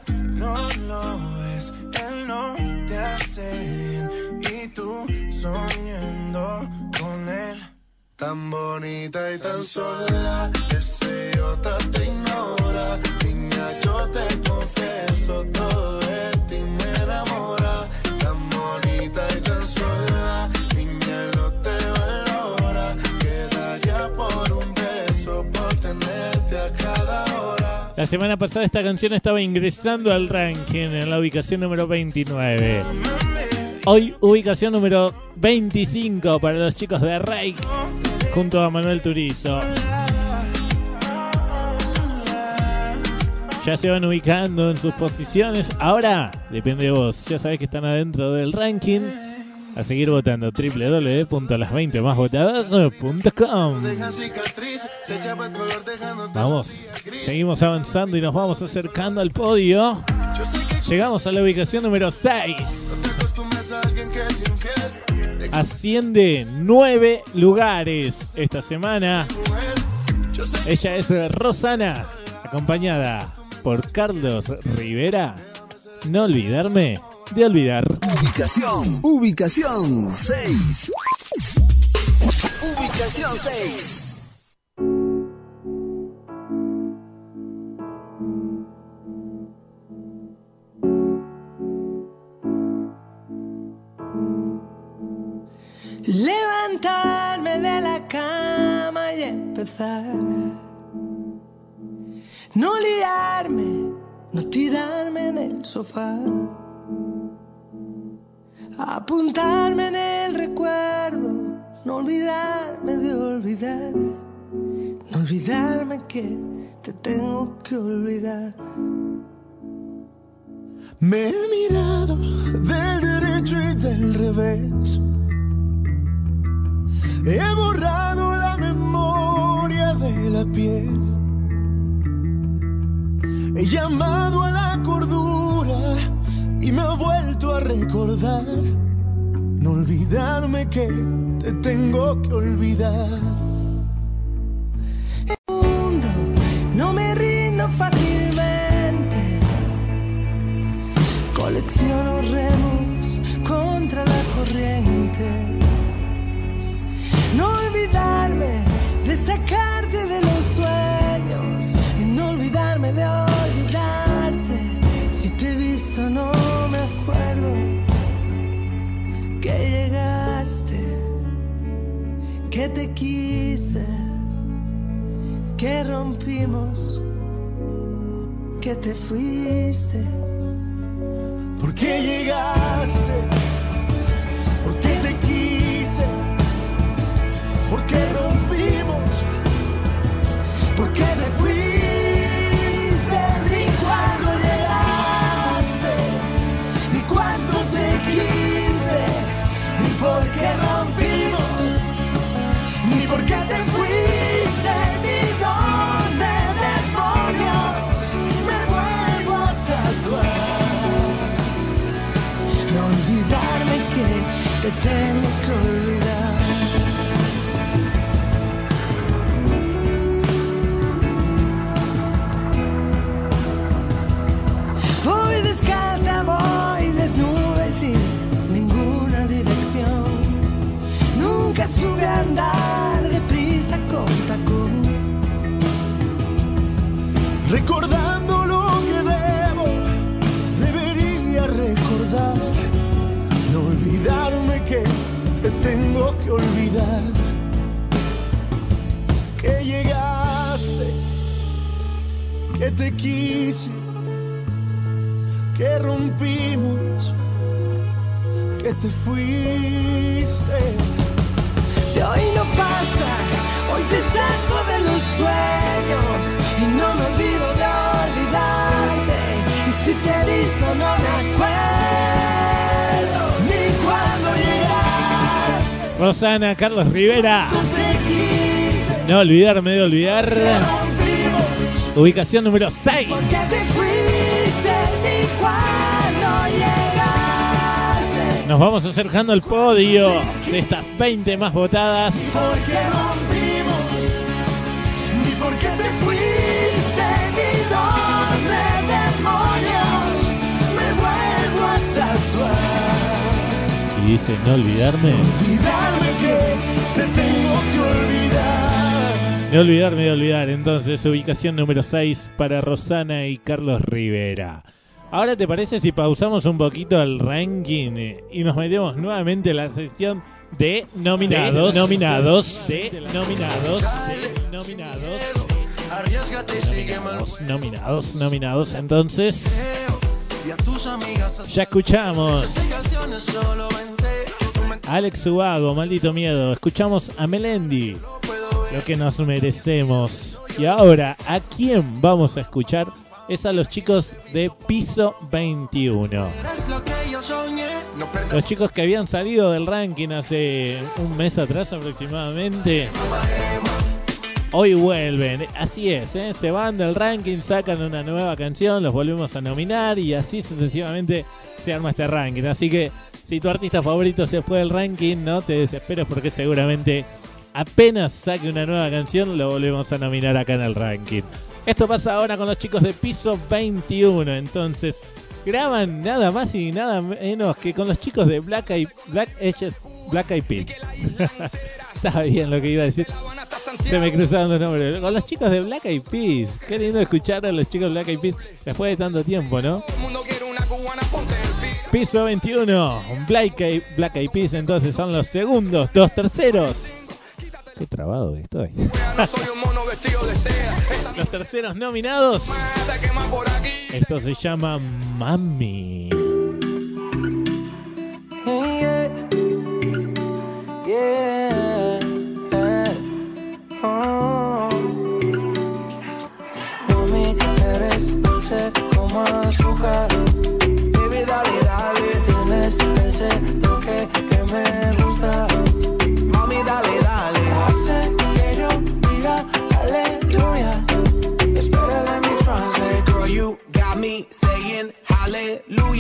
No lo es, él no te hace bien. Y tú soñando con él. Tan bonita y tan sola, semana pasada esta canción estaba ingresando al ranking en la ubicación número 29. Hoy ubicación número 25 para los chicos de Rake junto a Manuel Turizo. Ya se van ubicando en sus posiciones. Ahora depende de vos. Ya sabés que están adentro del ranking. A seguir votando www.las20másvotadas.com. Deja cicatriz, se echaba el color dejando Vamos, seguimos avanzando y nos vamos acercando al podio. Llegamos a la ubicación número 6. acostumbras a alguien que es infiel. Asciende nueve lugares esta semana. Ella es Rosana, acompañada por Carlos Rivera. No olvidarme de olvidar. Ubicación, ubicación 6. Ubicación 6. Levantarme de la cama y empezar. No liarme, no tirarme en el sofá. Apuntarme en el recuerdo, no olvidarme de olvidar. No olvidarme que te tengo que olvidar. Me he mirado del derecho y del revés. He borrado la memoria de la piel. He llamado a la cordura y me he vuelto a recordar. No olvidarme que te tengo que olvidar. mundo, no me rindo fácilmente. Colecciono remos contra la corriente. Te quise que rompimos, que te fuiste. ¿Por qué llegaste? ¿Por qué te quise? ¿Por qué rompimos? ¿Por qué te fuiste? Tengo que olvidar. Voy descalza, voy desnuda sin ninguna dirección. Nunca sube a andar deprisa con tacón. Recordando dice que rompimos, que te fuiste. De hoy no pasa, hoy te saco de los sueños y no me olvido de olvidarte. Y si te he visto no me acuerdo ni cuando llegas. Rosana, Carlos Rivera. Te quise, No olvidarme de olvidar. Ubicación número 6. porque te fuiste ni cuando llegaste. Nos vamos acercando al podio de estas 20 más votadas. Porque rompimos, ni porque te fuiste, ni dónde demonios me vuelvo a tatuar. Y dice no olvidarme. Olvidarme que te tengo que olvidar. No olvidarme de olvidar. Entonces, ubicación número 6 para Rosana y Carlos Rivera. Ahora, ¿te parece si pausamos un poquito el ranking y nos metemos nuevamente en la sección de nominados? De nominados. De nominados. De nominados. Nominados, nominados, nominados. Entonces, a ya escuchamos. Alex Ubago, Maldito Miedo. Escuchamos a Melendi, lo que nos merecemos. Y ahora, ¿a quién vamos a escuchar? Es a los chicos de Piso 21. Eres lo que yo soñé. No perdas Los chicos que habían salido del ranking hace un mes atrás aproximadamente. Hoy vuelven, así es, ¿eh? se van del ranking, sacan una nueva canción, los volvemos a nominar y así sucesivamente se arma este ranking. Así que si tu artista favorito se fue del ranking, no te desesperes porque seguramente apenas saque una nueva canción lo volvemos a nominar acá en el ranking. Esto pasa ahora con los chicos de piso 21, entonces graban nada más y nada menos que con los chicos de Black Eyed Black Black Peas. <laughs> Estaba bien lo que iba a decir. Se me cruzaron los nombres. Con los chicos de Black Eyed Peas. Qué lindo escuchar a los chicos de Black Eyed Peas después de tanto tiempo, ¿no? Piso 21. Black Eyed, Black Peas entonces son los segundos. Dos terceros. Qué trabado que estoy. Los terceros nominados. Esto se llama Mami. Yeah, yeah. Oh. Mami, eres dulce como azúcar. Baby, dale, dale. Tienes ese toque que me gusta.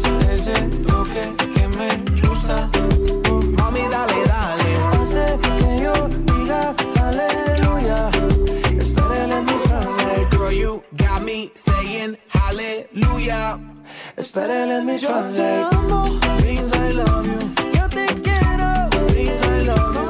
Tienes ese toque que me gusta. Uh, mami, dale, dale. Hace que yo diga aleluya. Espera, let me translate. Girl, you got me saying hallelujah. Espera, let me Yo te translate. amo, means I love you. Yo te quiero. Means I love No you.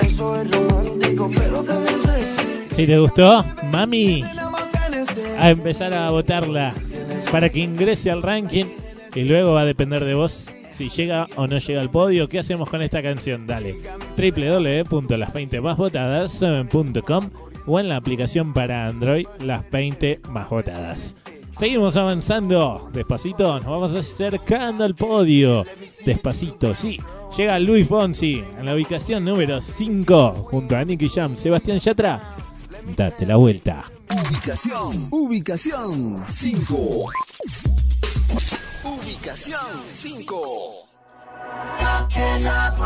Eso es romántico, pero también sexy. Si te gustó, mami, a empezar a votarla para que ingrese al ranking y luego va a depender de vos si llega o no llega al podio. ¿Qué hacemos con esta canción? Dale www.las20másvotadas.com o en la aplicación para Android Las 20 más votadas. Seguimos avanzando, despacito, nos vamos acercando al podio. Despacito, sí. Llega Luis Fonsi en la ubicación número 5 junto a Nicky Jam, Sebastián Yatra. Date la vuelta. Ubicación, ubicación 5. Ubicación 5. Date la vuelta,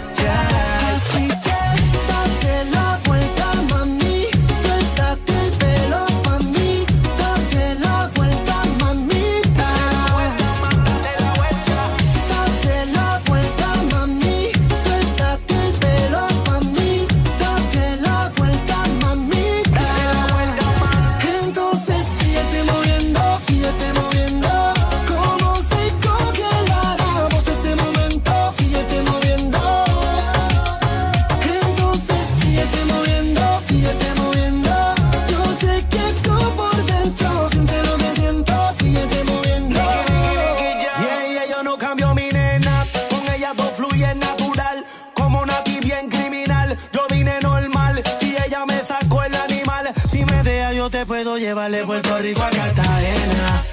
Te puedo llevar de Puerto Rico a Cartagena.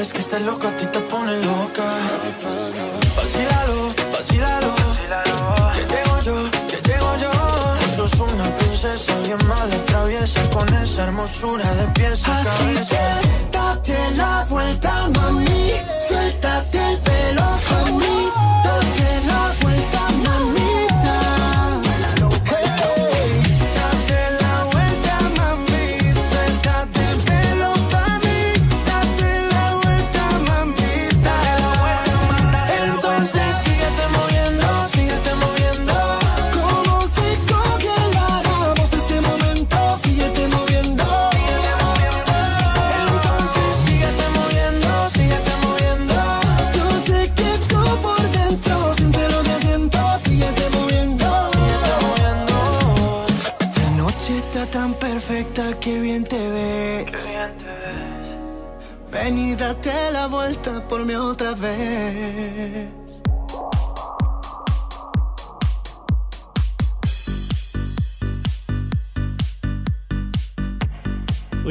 Sabes que este loco a ti te pone loca. Vacílalo, vacílalo. Que llego yo, que llego yo. Tú sos una princesa bien mala, traviesa. Con esa hermosura de pies a cabeza.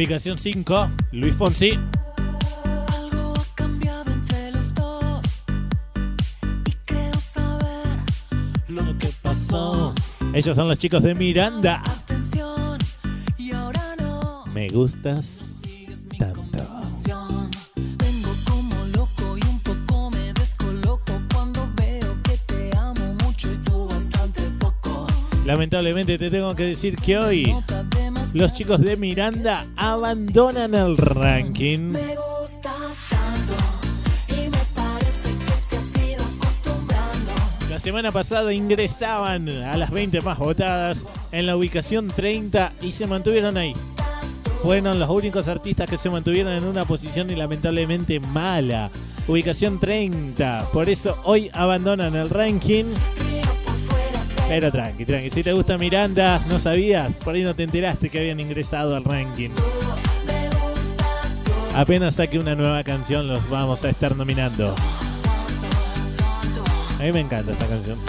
Ubicación 5, Luis Fonsi. Ellos son los chicos de Miranda. atención. Y ahora no. Me gustas tanto. Vengo como loco y un poco me descoloco cuando veo que te amo mucho y tú bastante poco. Lamentablemente te tengo que decir que hoy los chicos de Miranda abandonan el ranking. Me gustas tanto y me parece que te has ido acostumbrando. La semana pasada ingresaban a las 20 más votadas en la ubicación 30 y se mantuvieron ahí. Fueron los únicos artistas que se mantuvieron en una posición y lamentablemente mala. Ubicación 30. Por eso hoy abandonan el ranking. Pero tranqui, tranqui. Si te gusta Miranda, no sabías, por ahí no te enteraste que habían ingresado al ranking. Apenas saque una nueva canción, los vamos a estar nominando. A mí me encanta esta canción.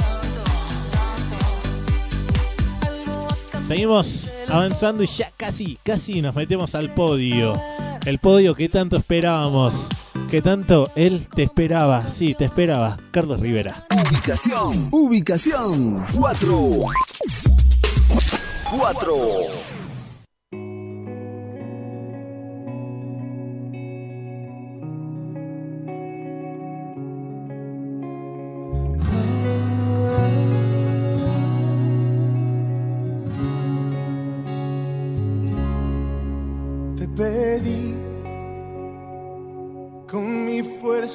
Seguimos avanzando y ya casi, casi nos metemos al podio. El podio que tanto esperábamos. Que tanto él te esperaba. Sí, te esperaba. Carlos Rivera. Ubicación, ubicación 4. 4.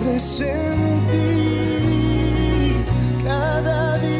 presentí. Cada día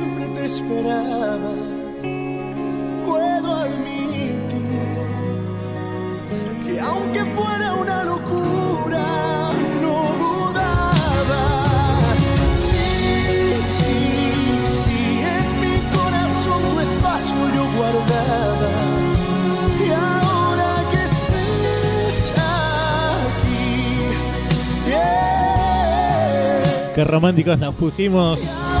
siempre te esperaba. Puedo admitir que aunque fuera una locura, no dudaba. Sí, sí, sí, en mi corazón tu espacio yo guardaba. Y ahora que estés aquí, yeah, Qué románticos nos pusimos.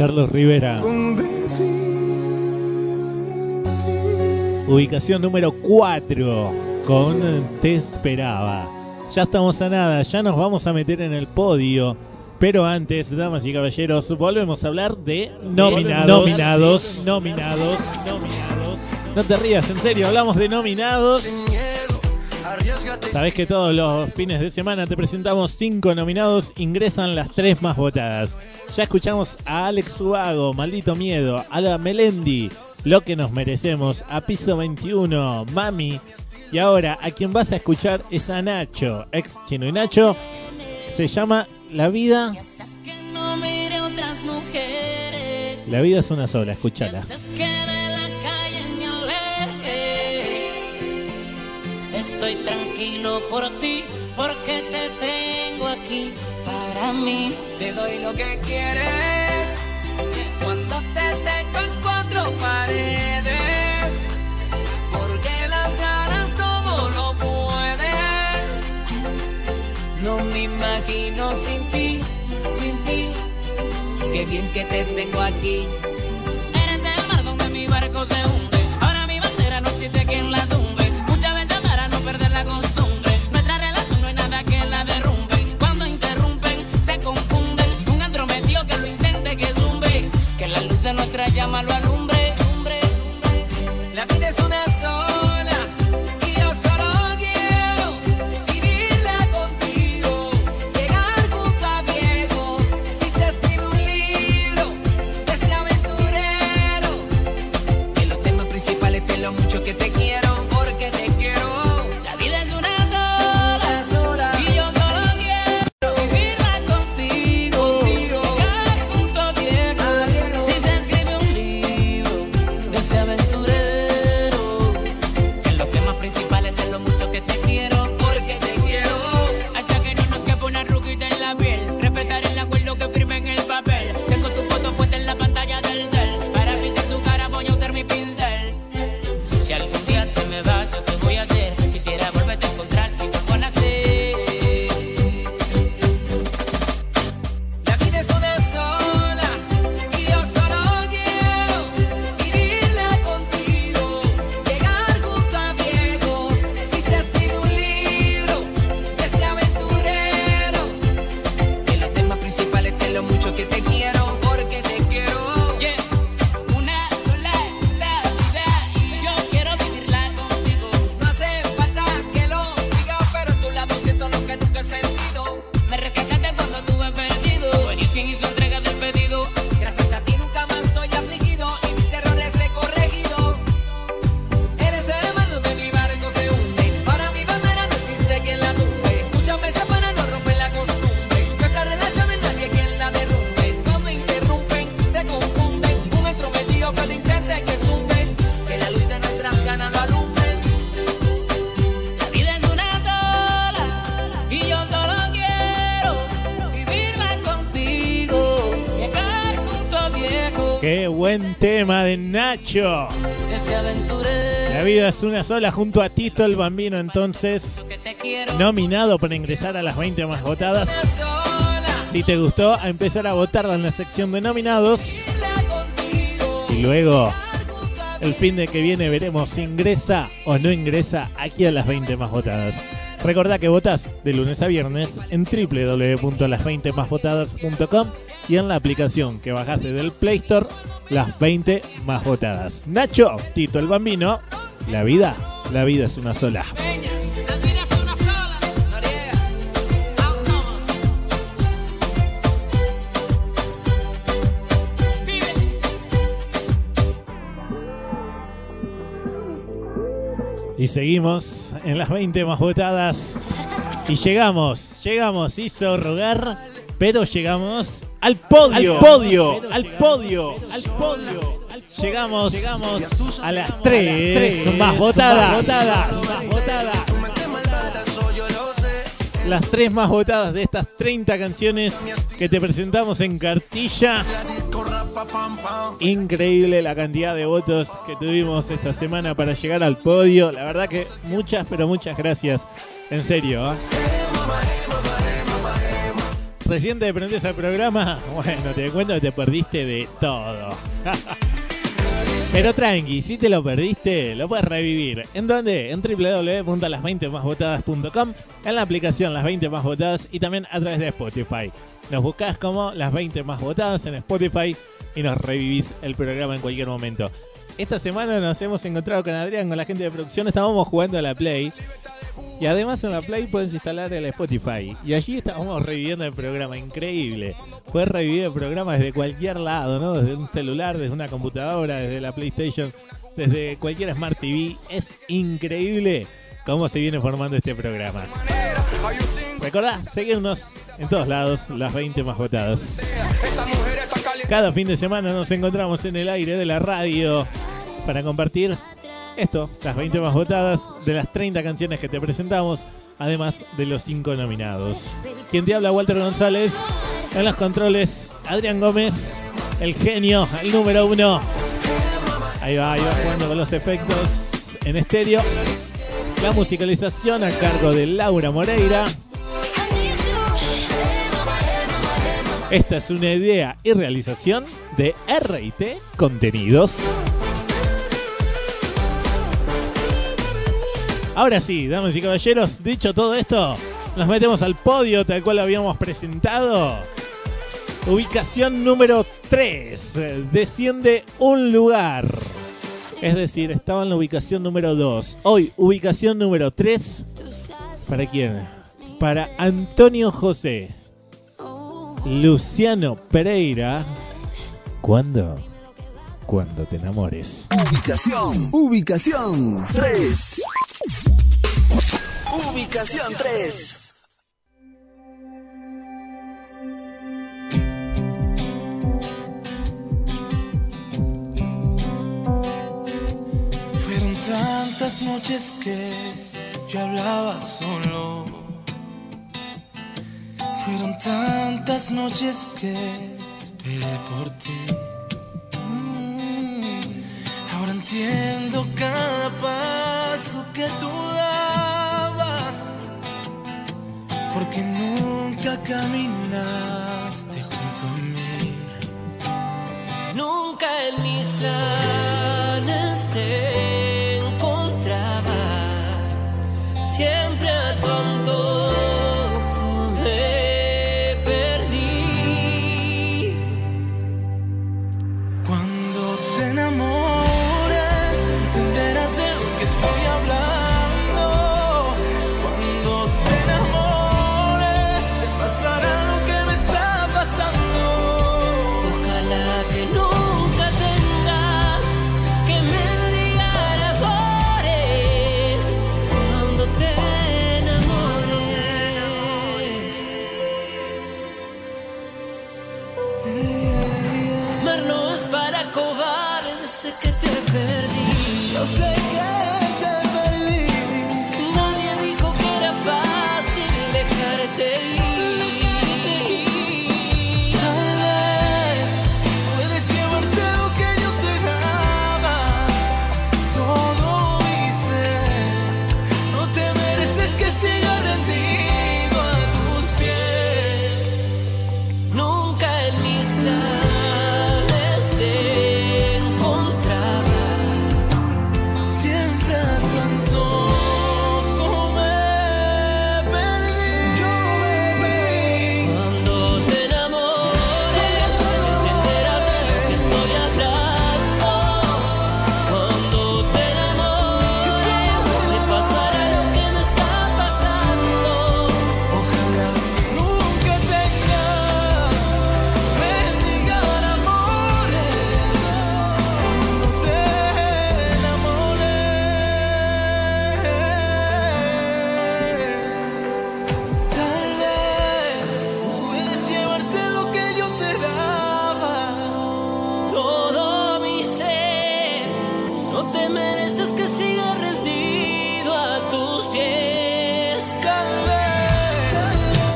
Carlos Rivera. Ubicación número 4 con Te esperaba. Ya estamos a nada, ya nos vamos a meter en el podio. Pero antes, damas y caballeros, volvemos a hablar de nominados. Nominados. Nominados. Nominados. No te rías, en serio, hablamos de nominados. Sabés que todos los fines de semana te presentamos cinco nominados, ingresan las tres más votadas. Ya escuchamos a Alex Suago, Maldito Miedo, a la Melendi, Lo que nos merecemos, a Piso 21, Mami. Y ahora a quien vas a escuchar es a Nacho, ex Chino y Nacho. Se llama La vida. La vida es una sola, escúchala. Estoy tranquilo por ti, porque te tengo aquí para mí. Te doy lo que quieres cuando te tengo en cuatro paredes. Porque las ganas todo lo pueden. No me imagino sin ti, sin ti. Qué bien que te tengo aquí. Eres el mar donde mi barco se hunde. Nuestra llama lo alumbre. La vida es una sola buen tema de Nacho. La vida es una sola junto a Tito el Bambino, entonces nominado para ingresar a las 20 más votadas. Si te gustó, a empezar a votarla en la sección de nominados. Y luego, el fin de que viene, veremos si ingresa o no ingresa aquí a las 20 más votadas. Recordá que votás de lunes a viernes en www.las20másvotadas.com y en la aplicación que bajaste del Play Store, las 20 más votadas. Nacho, Tito el Bambino, la vida, la vida es una sola. Y seguimos en las 20 más votadas. Y llegamos, llegamos, hizo rogar, pero llegamos al podio, al podio, al podio, al podio. Llegamos, llegamos a las 3 más votadas, votadas, más votadas. Las tres más votadas de estas 30 canciones que te presentamos en cartilla. Increíble la cantidad de votos que tuvimos esta semana para llegar al podio. La verdad que muchas, pero muchas gracias. En serio. ¿ah? Recién te prendés al programa. <laughs> Bueno, te cuento que te perdiste de todo. <laughs> Pero tranqui, si te lo perdiste, lo puedes revivir. ¿En dónde? En www.las20másvotadas.com, en la aplicación Las 20 Más Votadas y también a través de Spotify. Nos buscás como Las 20 Más Votadas en Spotify y nos revivís el programa en cualquier momento. Esta semana nos hemos encontrado con Adrián, con la gente de producción, estábamos jugando a la Play. Y además en la Play puedes instalar el Spotify. Y allí estábamos reviviendo el programa, increíble. Puedes revivir el programa desde cualquier lado, ¿no? Desde un celular, desde una computadora, desde la PlayStation, desde cualquier Smart TV. Es increíble cómo se viene formando este programa. Recordá seguirnos en todos lados, las 20 más votadas. Cada fin de semana nos encontramos en el aire de la radio para compartir esto, las 20 más votadas de las 30 canciones que te presentamos, además de los 5 nominados. Quien te habla, Walter González. En los controles, Adrián Gómez, el genio, el número uno. Ahí va, ahí va jugando con los efectos en estéreo. La musicalización a cargo de Laura Moreira. Esta es una idea y realización de RT Contenidos. Ahora sí, damas y caballeros, dicho todo esto, nos metemos al podio tal cual lo habíamos presentado. Ubicación número 3. Desciende un lugar. Es decir, estaba en la ubicación número 2. Hoy, ubicación número 3. ¿Para quién? Para Antonio José. Luciano Pereira. ¿Cuándo? Cuando te enamores. Ubicación, ubicación 3. Ubicación 3. Fueron tantas noches que yo hablaba solo. Fueron tantas noches que esperé por ti. Ahora entiendo que tú dabas. Porque nunca caminaste junto a mí. Nunca en mis planes te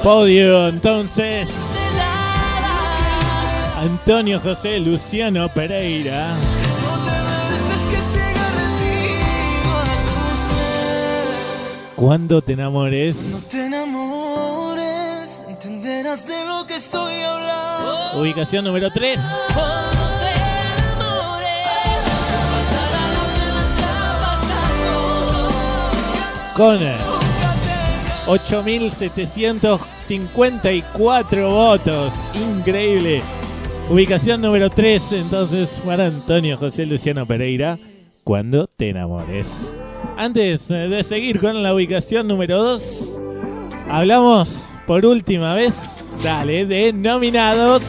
Podio, entonces. Antonio José Luciano Pereira. mereces que siga rendido a tus pies. Cuando te enamores. te enamores, entenderás de lo que estoy hablando. Ubicación número 3. Cuando 8.754 votos. Increíble. Ubicación número 3, entonces, para Antonio José Luciano Pereira. Cuando te enamores. Antes eh, de seguir con la ubicación número 2, hablamos por última vez, dale, de nominados.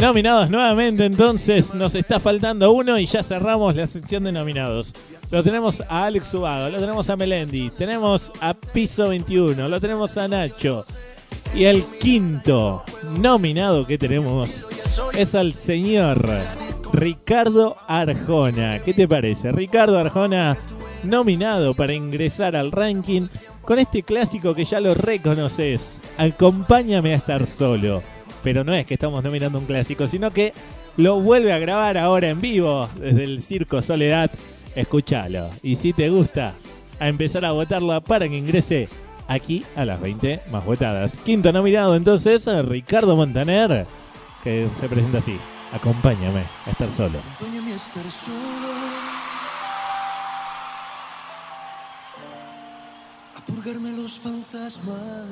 Nominados nuevamente, entonces nos está faltando uno y ya cerramos la sección de nominados. Lo tenemos a Alex Ubago, lo tenemos a Melendi, tenemos a Piso 21, lo tenemos a Nacho. Y el quinto nominado que tenemos es al señor Ricardo Arjona. ¿Qué te parece? Ricardo Arjona nominado para ingresar al ranking con este clásico que ya lo reconoces. Acompáñame a estar solo. Pero no es que estamos nominando un clásico, sino que lo vuelve a grabar ahora en vivo desde el Circo Soledad. Escúchalo. Y si te gusta, a empezar a votarla para que ingrese aquí a las 20 más votadas. Quinto nominado entonces, Ricardo Montaner, que se presenta así. Acompáñame a estar solo. Acompáñame a estar solo. A purgarme los fantasmas.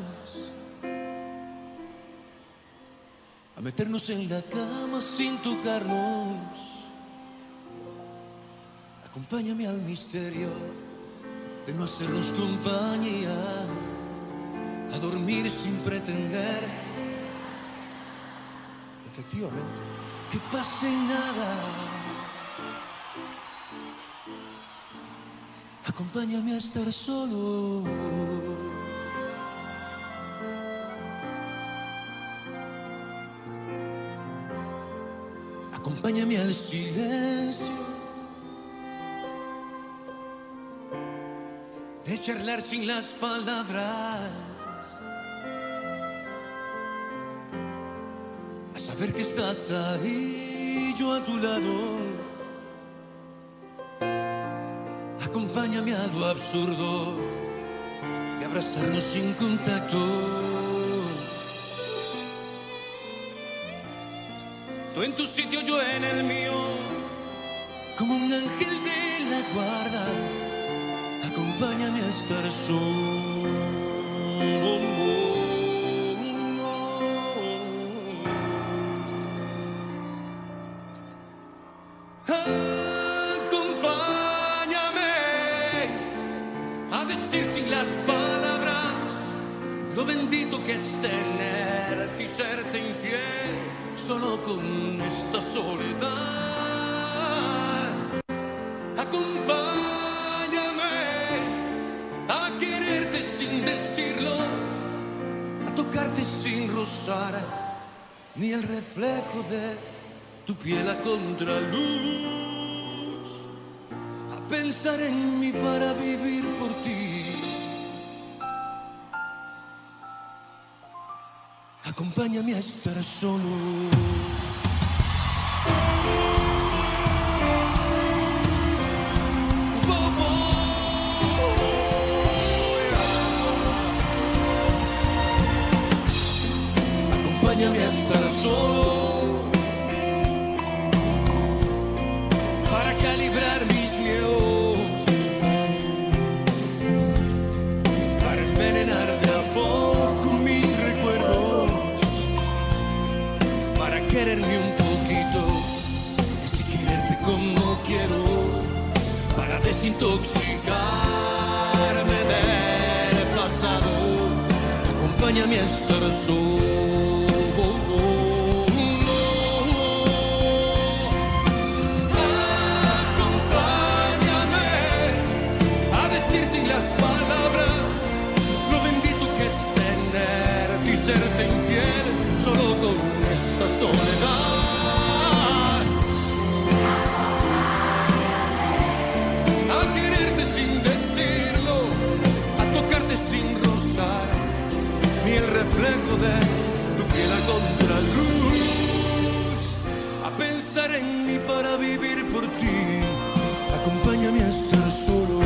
A meternos en la cama sin tocarnos. Acompáñame al misterio de no hacernos compañía. A dormir sin pretender. Efectivamente. Que pase nada. Acompáñame a estar solo. Acompáñame al silencio. De charlar sin las palabras. A saber que estás ahí, yo a tu lado. Acompáñame a lo absurdo de abrazarnos sin contacto. Tú en tu sitio, yo en el mío, como un ángel de la guarda. Acompáñame a estar Acompáñame contraluz, a pensar en mí para vivir por ti. Acompáñame a estar solo. Acompáñame a estar solo reflejo de tu piel a contraluz. A pensar en mí para vivir por ti, acompáñame a estar solo.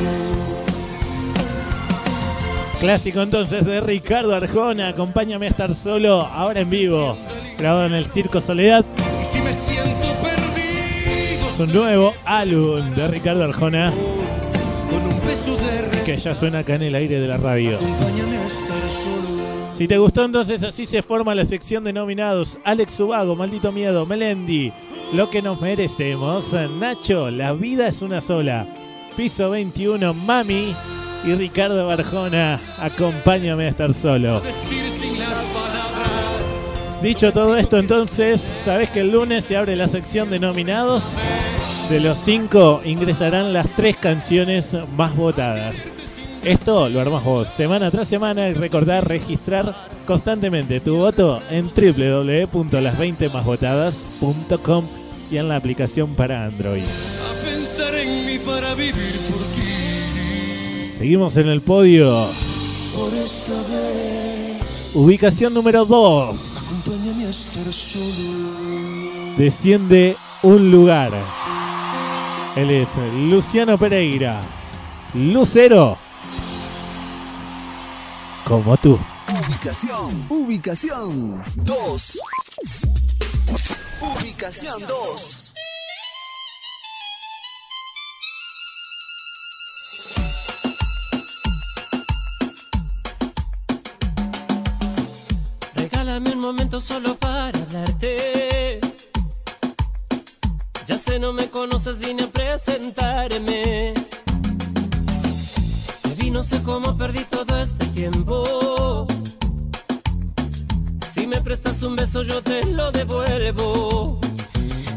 Clásico entonces de Ricardo Arjona, acompáñame a estar solo, ahora en vivo, grabado en el Circo Soledad. Y si me siento perdido, Su nuevo álbum de Ricardo Arjona, con un beso de que ya suena acá en el aire de la radio. acompáñame. Si te gustó entonces así se forma la sección de nominados Alex Subago, Maldito Miedo, Melendi, Lo que nos merecemos, Nacho, La vida es una sola, Piso 21, Mami y Ricardo Barjona, Acompáñame a estar solo. Dicho todo esto entonces, sabes que el lunes se abre la sección de nominados. De los cinco ingresarán las tres canciones más votadas. Esto lo armas vos semana tras semana y recordar registrar constantemente tu voto en www.las20másvotadas.com y en la aplicación para Android. a pensar en mí para vivir por ti. Seguimos en el podio. Por esta vez, Ubicación número 2. acompáñame a estar solo. Desciende un lugar. Él es Luciano Pereira. Lucero. Como tú. Ubicación, ubicación 2. Ubicación 2. Regálame un momento solo para hablarte. Ya sé, no me conoces, vine a presentarme. No sé cómo perdí todo este tiempo. Si me prestas un beso, yo te lo devuelvo.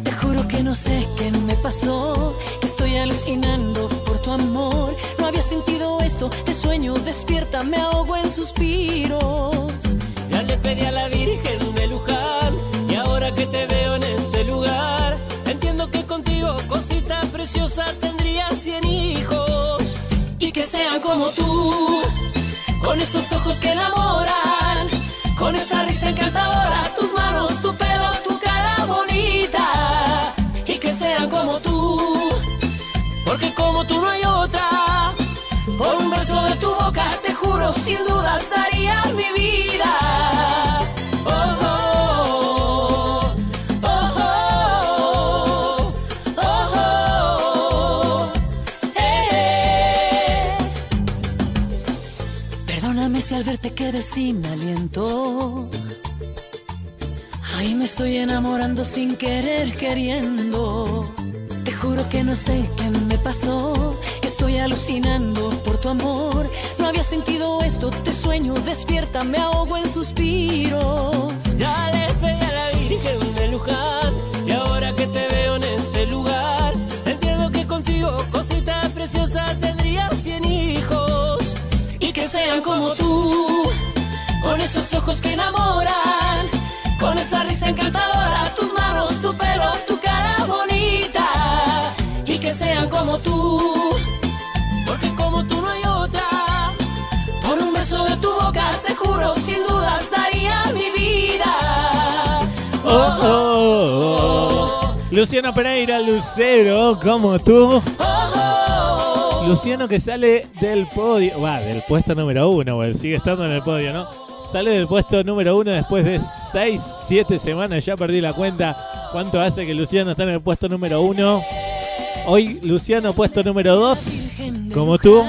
Te juro que no sé qué me pasó, estoy alucinando por tu amor. No había sentido esto, te sueño, despierta, me ahogo en suspiros. Ya le pedí a la Virgen de Luján y ahora que te veo en este lugar, entiendo que contigo, cosita preciosa, tendría cien hijos sean como tú, con esos ojos que enamoran, con esa risa encantadora, tus manos, tu pelo, tu cara bonita. Y que sean como tú, porque como tú no hay otra. por un beso de tu boca, te juro, sin dudas daría mi vida. Quedé sin aliento. Ay, me estoy enamorando sin querer, queriendo. Te juro que no sé qué me pasó, estoy alucinando por tu amor. No había sentido esto, te sueño, despierta, me ahogo en suspiros. Ya le pedí a la Virgen de Luján y ahora que te veo en este lugar, entiendo que contigo, cosita preciosa, tendría cien hijos. Y que sean como tú, con esos ojos que enamoran, con esa risa encantadora, tus manos, tu pelo, tu cara bonita, y que sean como tú, porque como tú no hay otra, por un beso de tu boca, te juro, sin duda estaría mi vida. Oh, oh, oh, oh. Luciano Pereira, Lucero, como tú. Oh, oh. Luciano que sale del podio, va, del puesto número uno, sigue estando en el podio, ¿no? Sale del puesto número uno después de 6, 7 semanas, ya perdí la cuenta. ¿Cuánto hace que Luciano está en el puesto número uno? Hoy Luciano puesto número 2, como tú.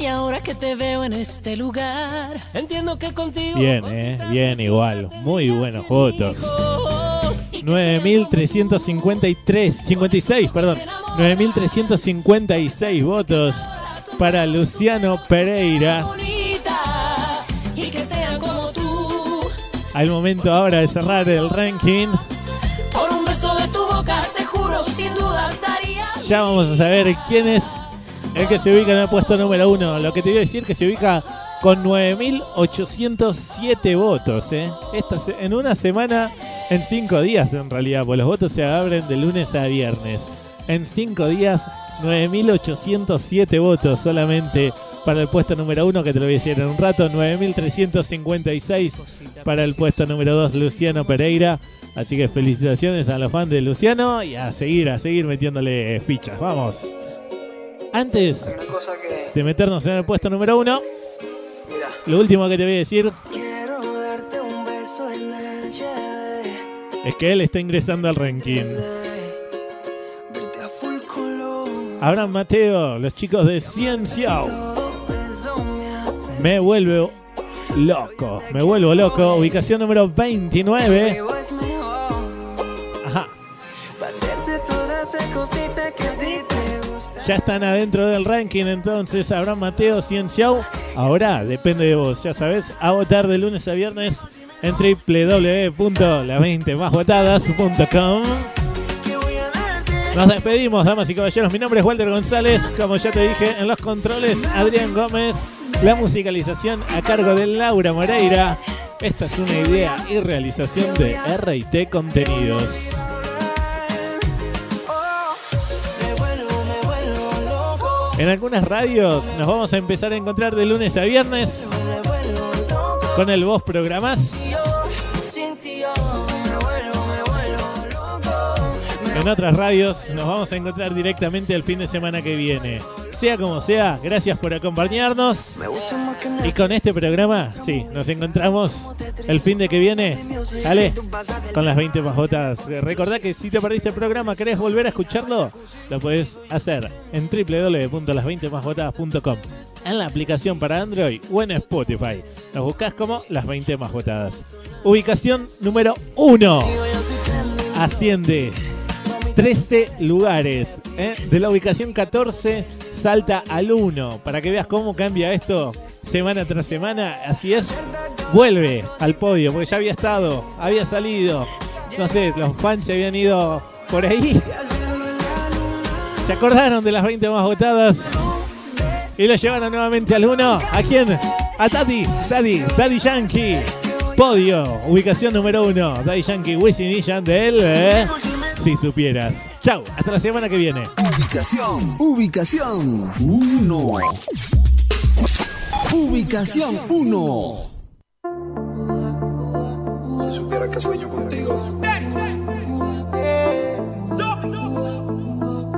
Y ahora que te veo en este lugar, entiendo que contigo. Bien, eh, bien igual. Muy buenos votos. 9.353, 56, perdón. 9.356 votos para Luciano Pereira. Al momento ahora de cerrar el ranking. Por un beso de tu boca, te juro, sin dudas daría. Ya vamos a saber quién es el que se ubica en el puesto número uno. Lo que te voy a decir que se ubica con 9.807 votos. ¿eh? Esta se- en una semana, en cinco días en realidad, pues los votos se abren de lunes a viernes. En cinco días, 9.807 votos solamente para el puesto número uno, que te lo voy a decir en un rato. 9.356 para el puesto número dos, Luciano Pereira. Así que felicitaciones a los fans de Luciano y a seguir, a seguir metiéndole fichas. Vamos. Antes de meternos en el puesto número uno, lo último que te voy a decir es que él está ingresando al ranking. Abraham Mateo, los chicos de Ciencia. Me vuelvo loco, me vuelvo loco. Ubicación número 29. Ajá. Ya están adentro del ranking entonces Abraham Mateo, Ciencia. Ahora depende de vos, ya sabes, a votar de lunes a viernes en www.las20másvotadas.com. Nos despedimos, damas y caballeros. Mi nombre es Walter González. Como ya te dije, en los controles, Adrián Gómez. La musicalización a cargo de Laura Moreira. Esta es una idea y realización de RT Contenidos. En algunas radios nos vamos a empezar a encontrar de lunes a viernes con el Vos Programás. En otras radios nos vamos a encontrar directamente el fin de semana que viene. Sea como sea, gracias por acompañarnos. Y con este programa, sí, nos encontramos el fin de que viene. Dale, con las 20 majotas. Recordá que si te perdiste el programa, querés volver a escucharlo, lo puedes hacer en www.las20másvotadas.com en la aplicación para Android o en Spotify. Nos buscás como las 20 más votadas. Ubicación número 1. Asciende 13 lugares. ¿eh? De la ubicación 14 salta al 1. Para que veas cómo cambia esto semana tras semana. Así es, vuelve al podio. Porque ya había estado, había salido. No sé, los fans se habían ido por ahí. ¿Se acordaron de las 20 más votadas? Y lo llevaron nuevamente al 1. ¿A quién? A Tati, Daddy, Daddy Yankee. Podio, ubicación número 1. Daddy Yankee, Wisin y Yandel. ¿eh? Si supieras. Chau, hasta la semana que viene. Ubicación, ubicación 1. Ubicación 1. Si supiera que soy yo contigo.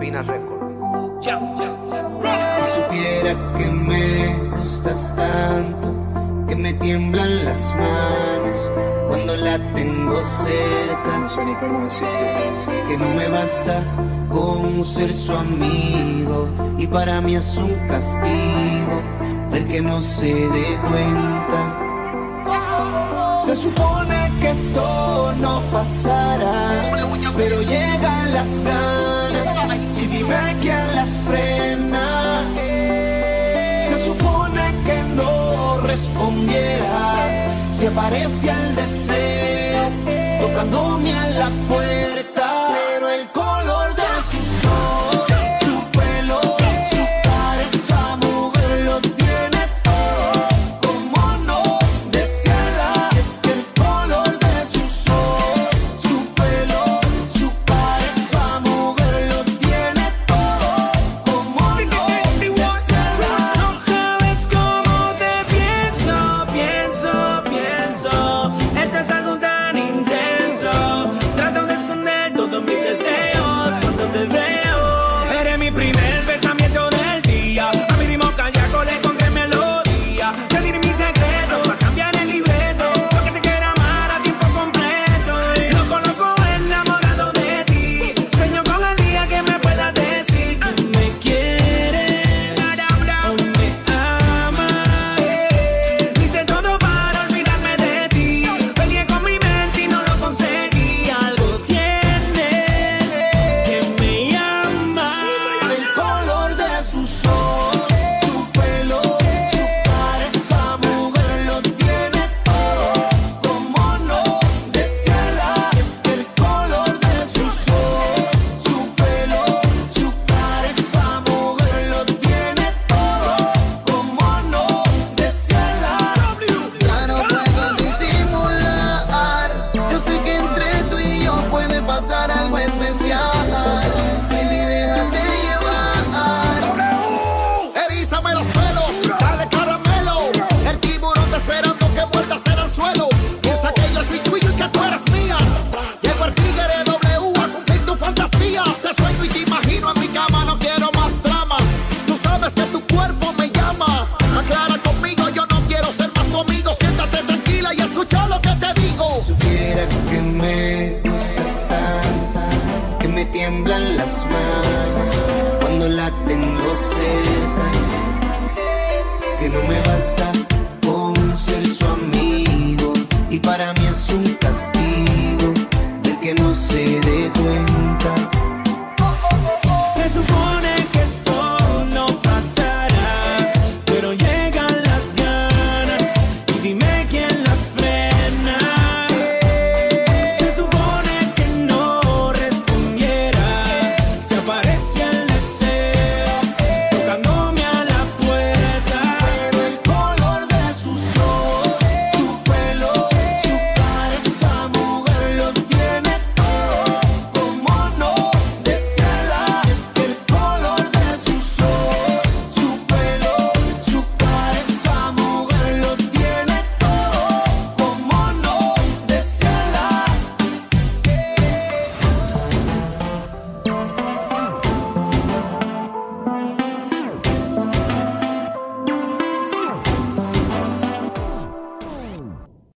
Pina Record. Si supiera que me gustas tanto, que me tiemblan las manos cuando la tengo cerca. No sé ni cómo decirte. Que no me basta con ser su amigo y para mí es un castigo ver que no se dé cuenta. Se supone que esto no pasará, pero llegan las ganas y dime quién las frena. Si aparece el deseo tocándome a la puerta,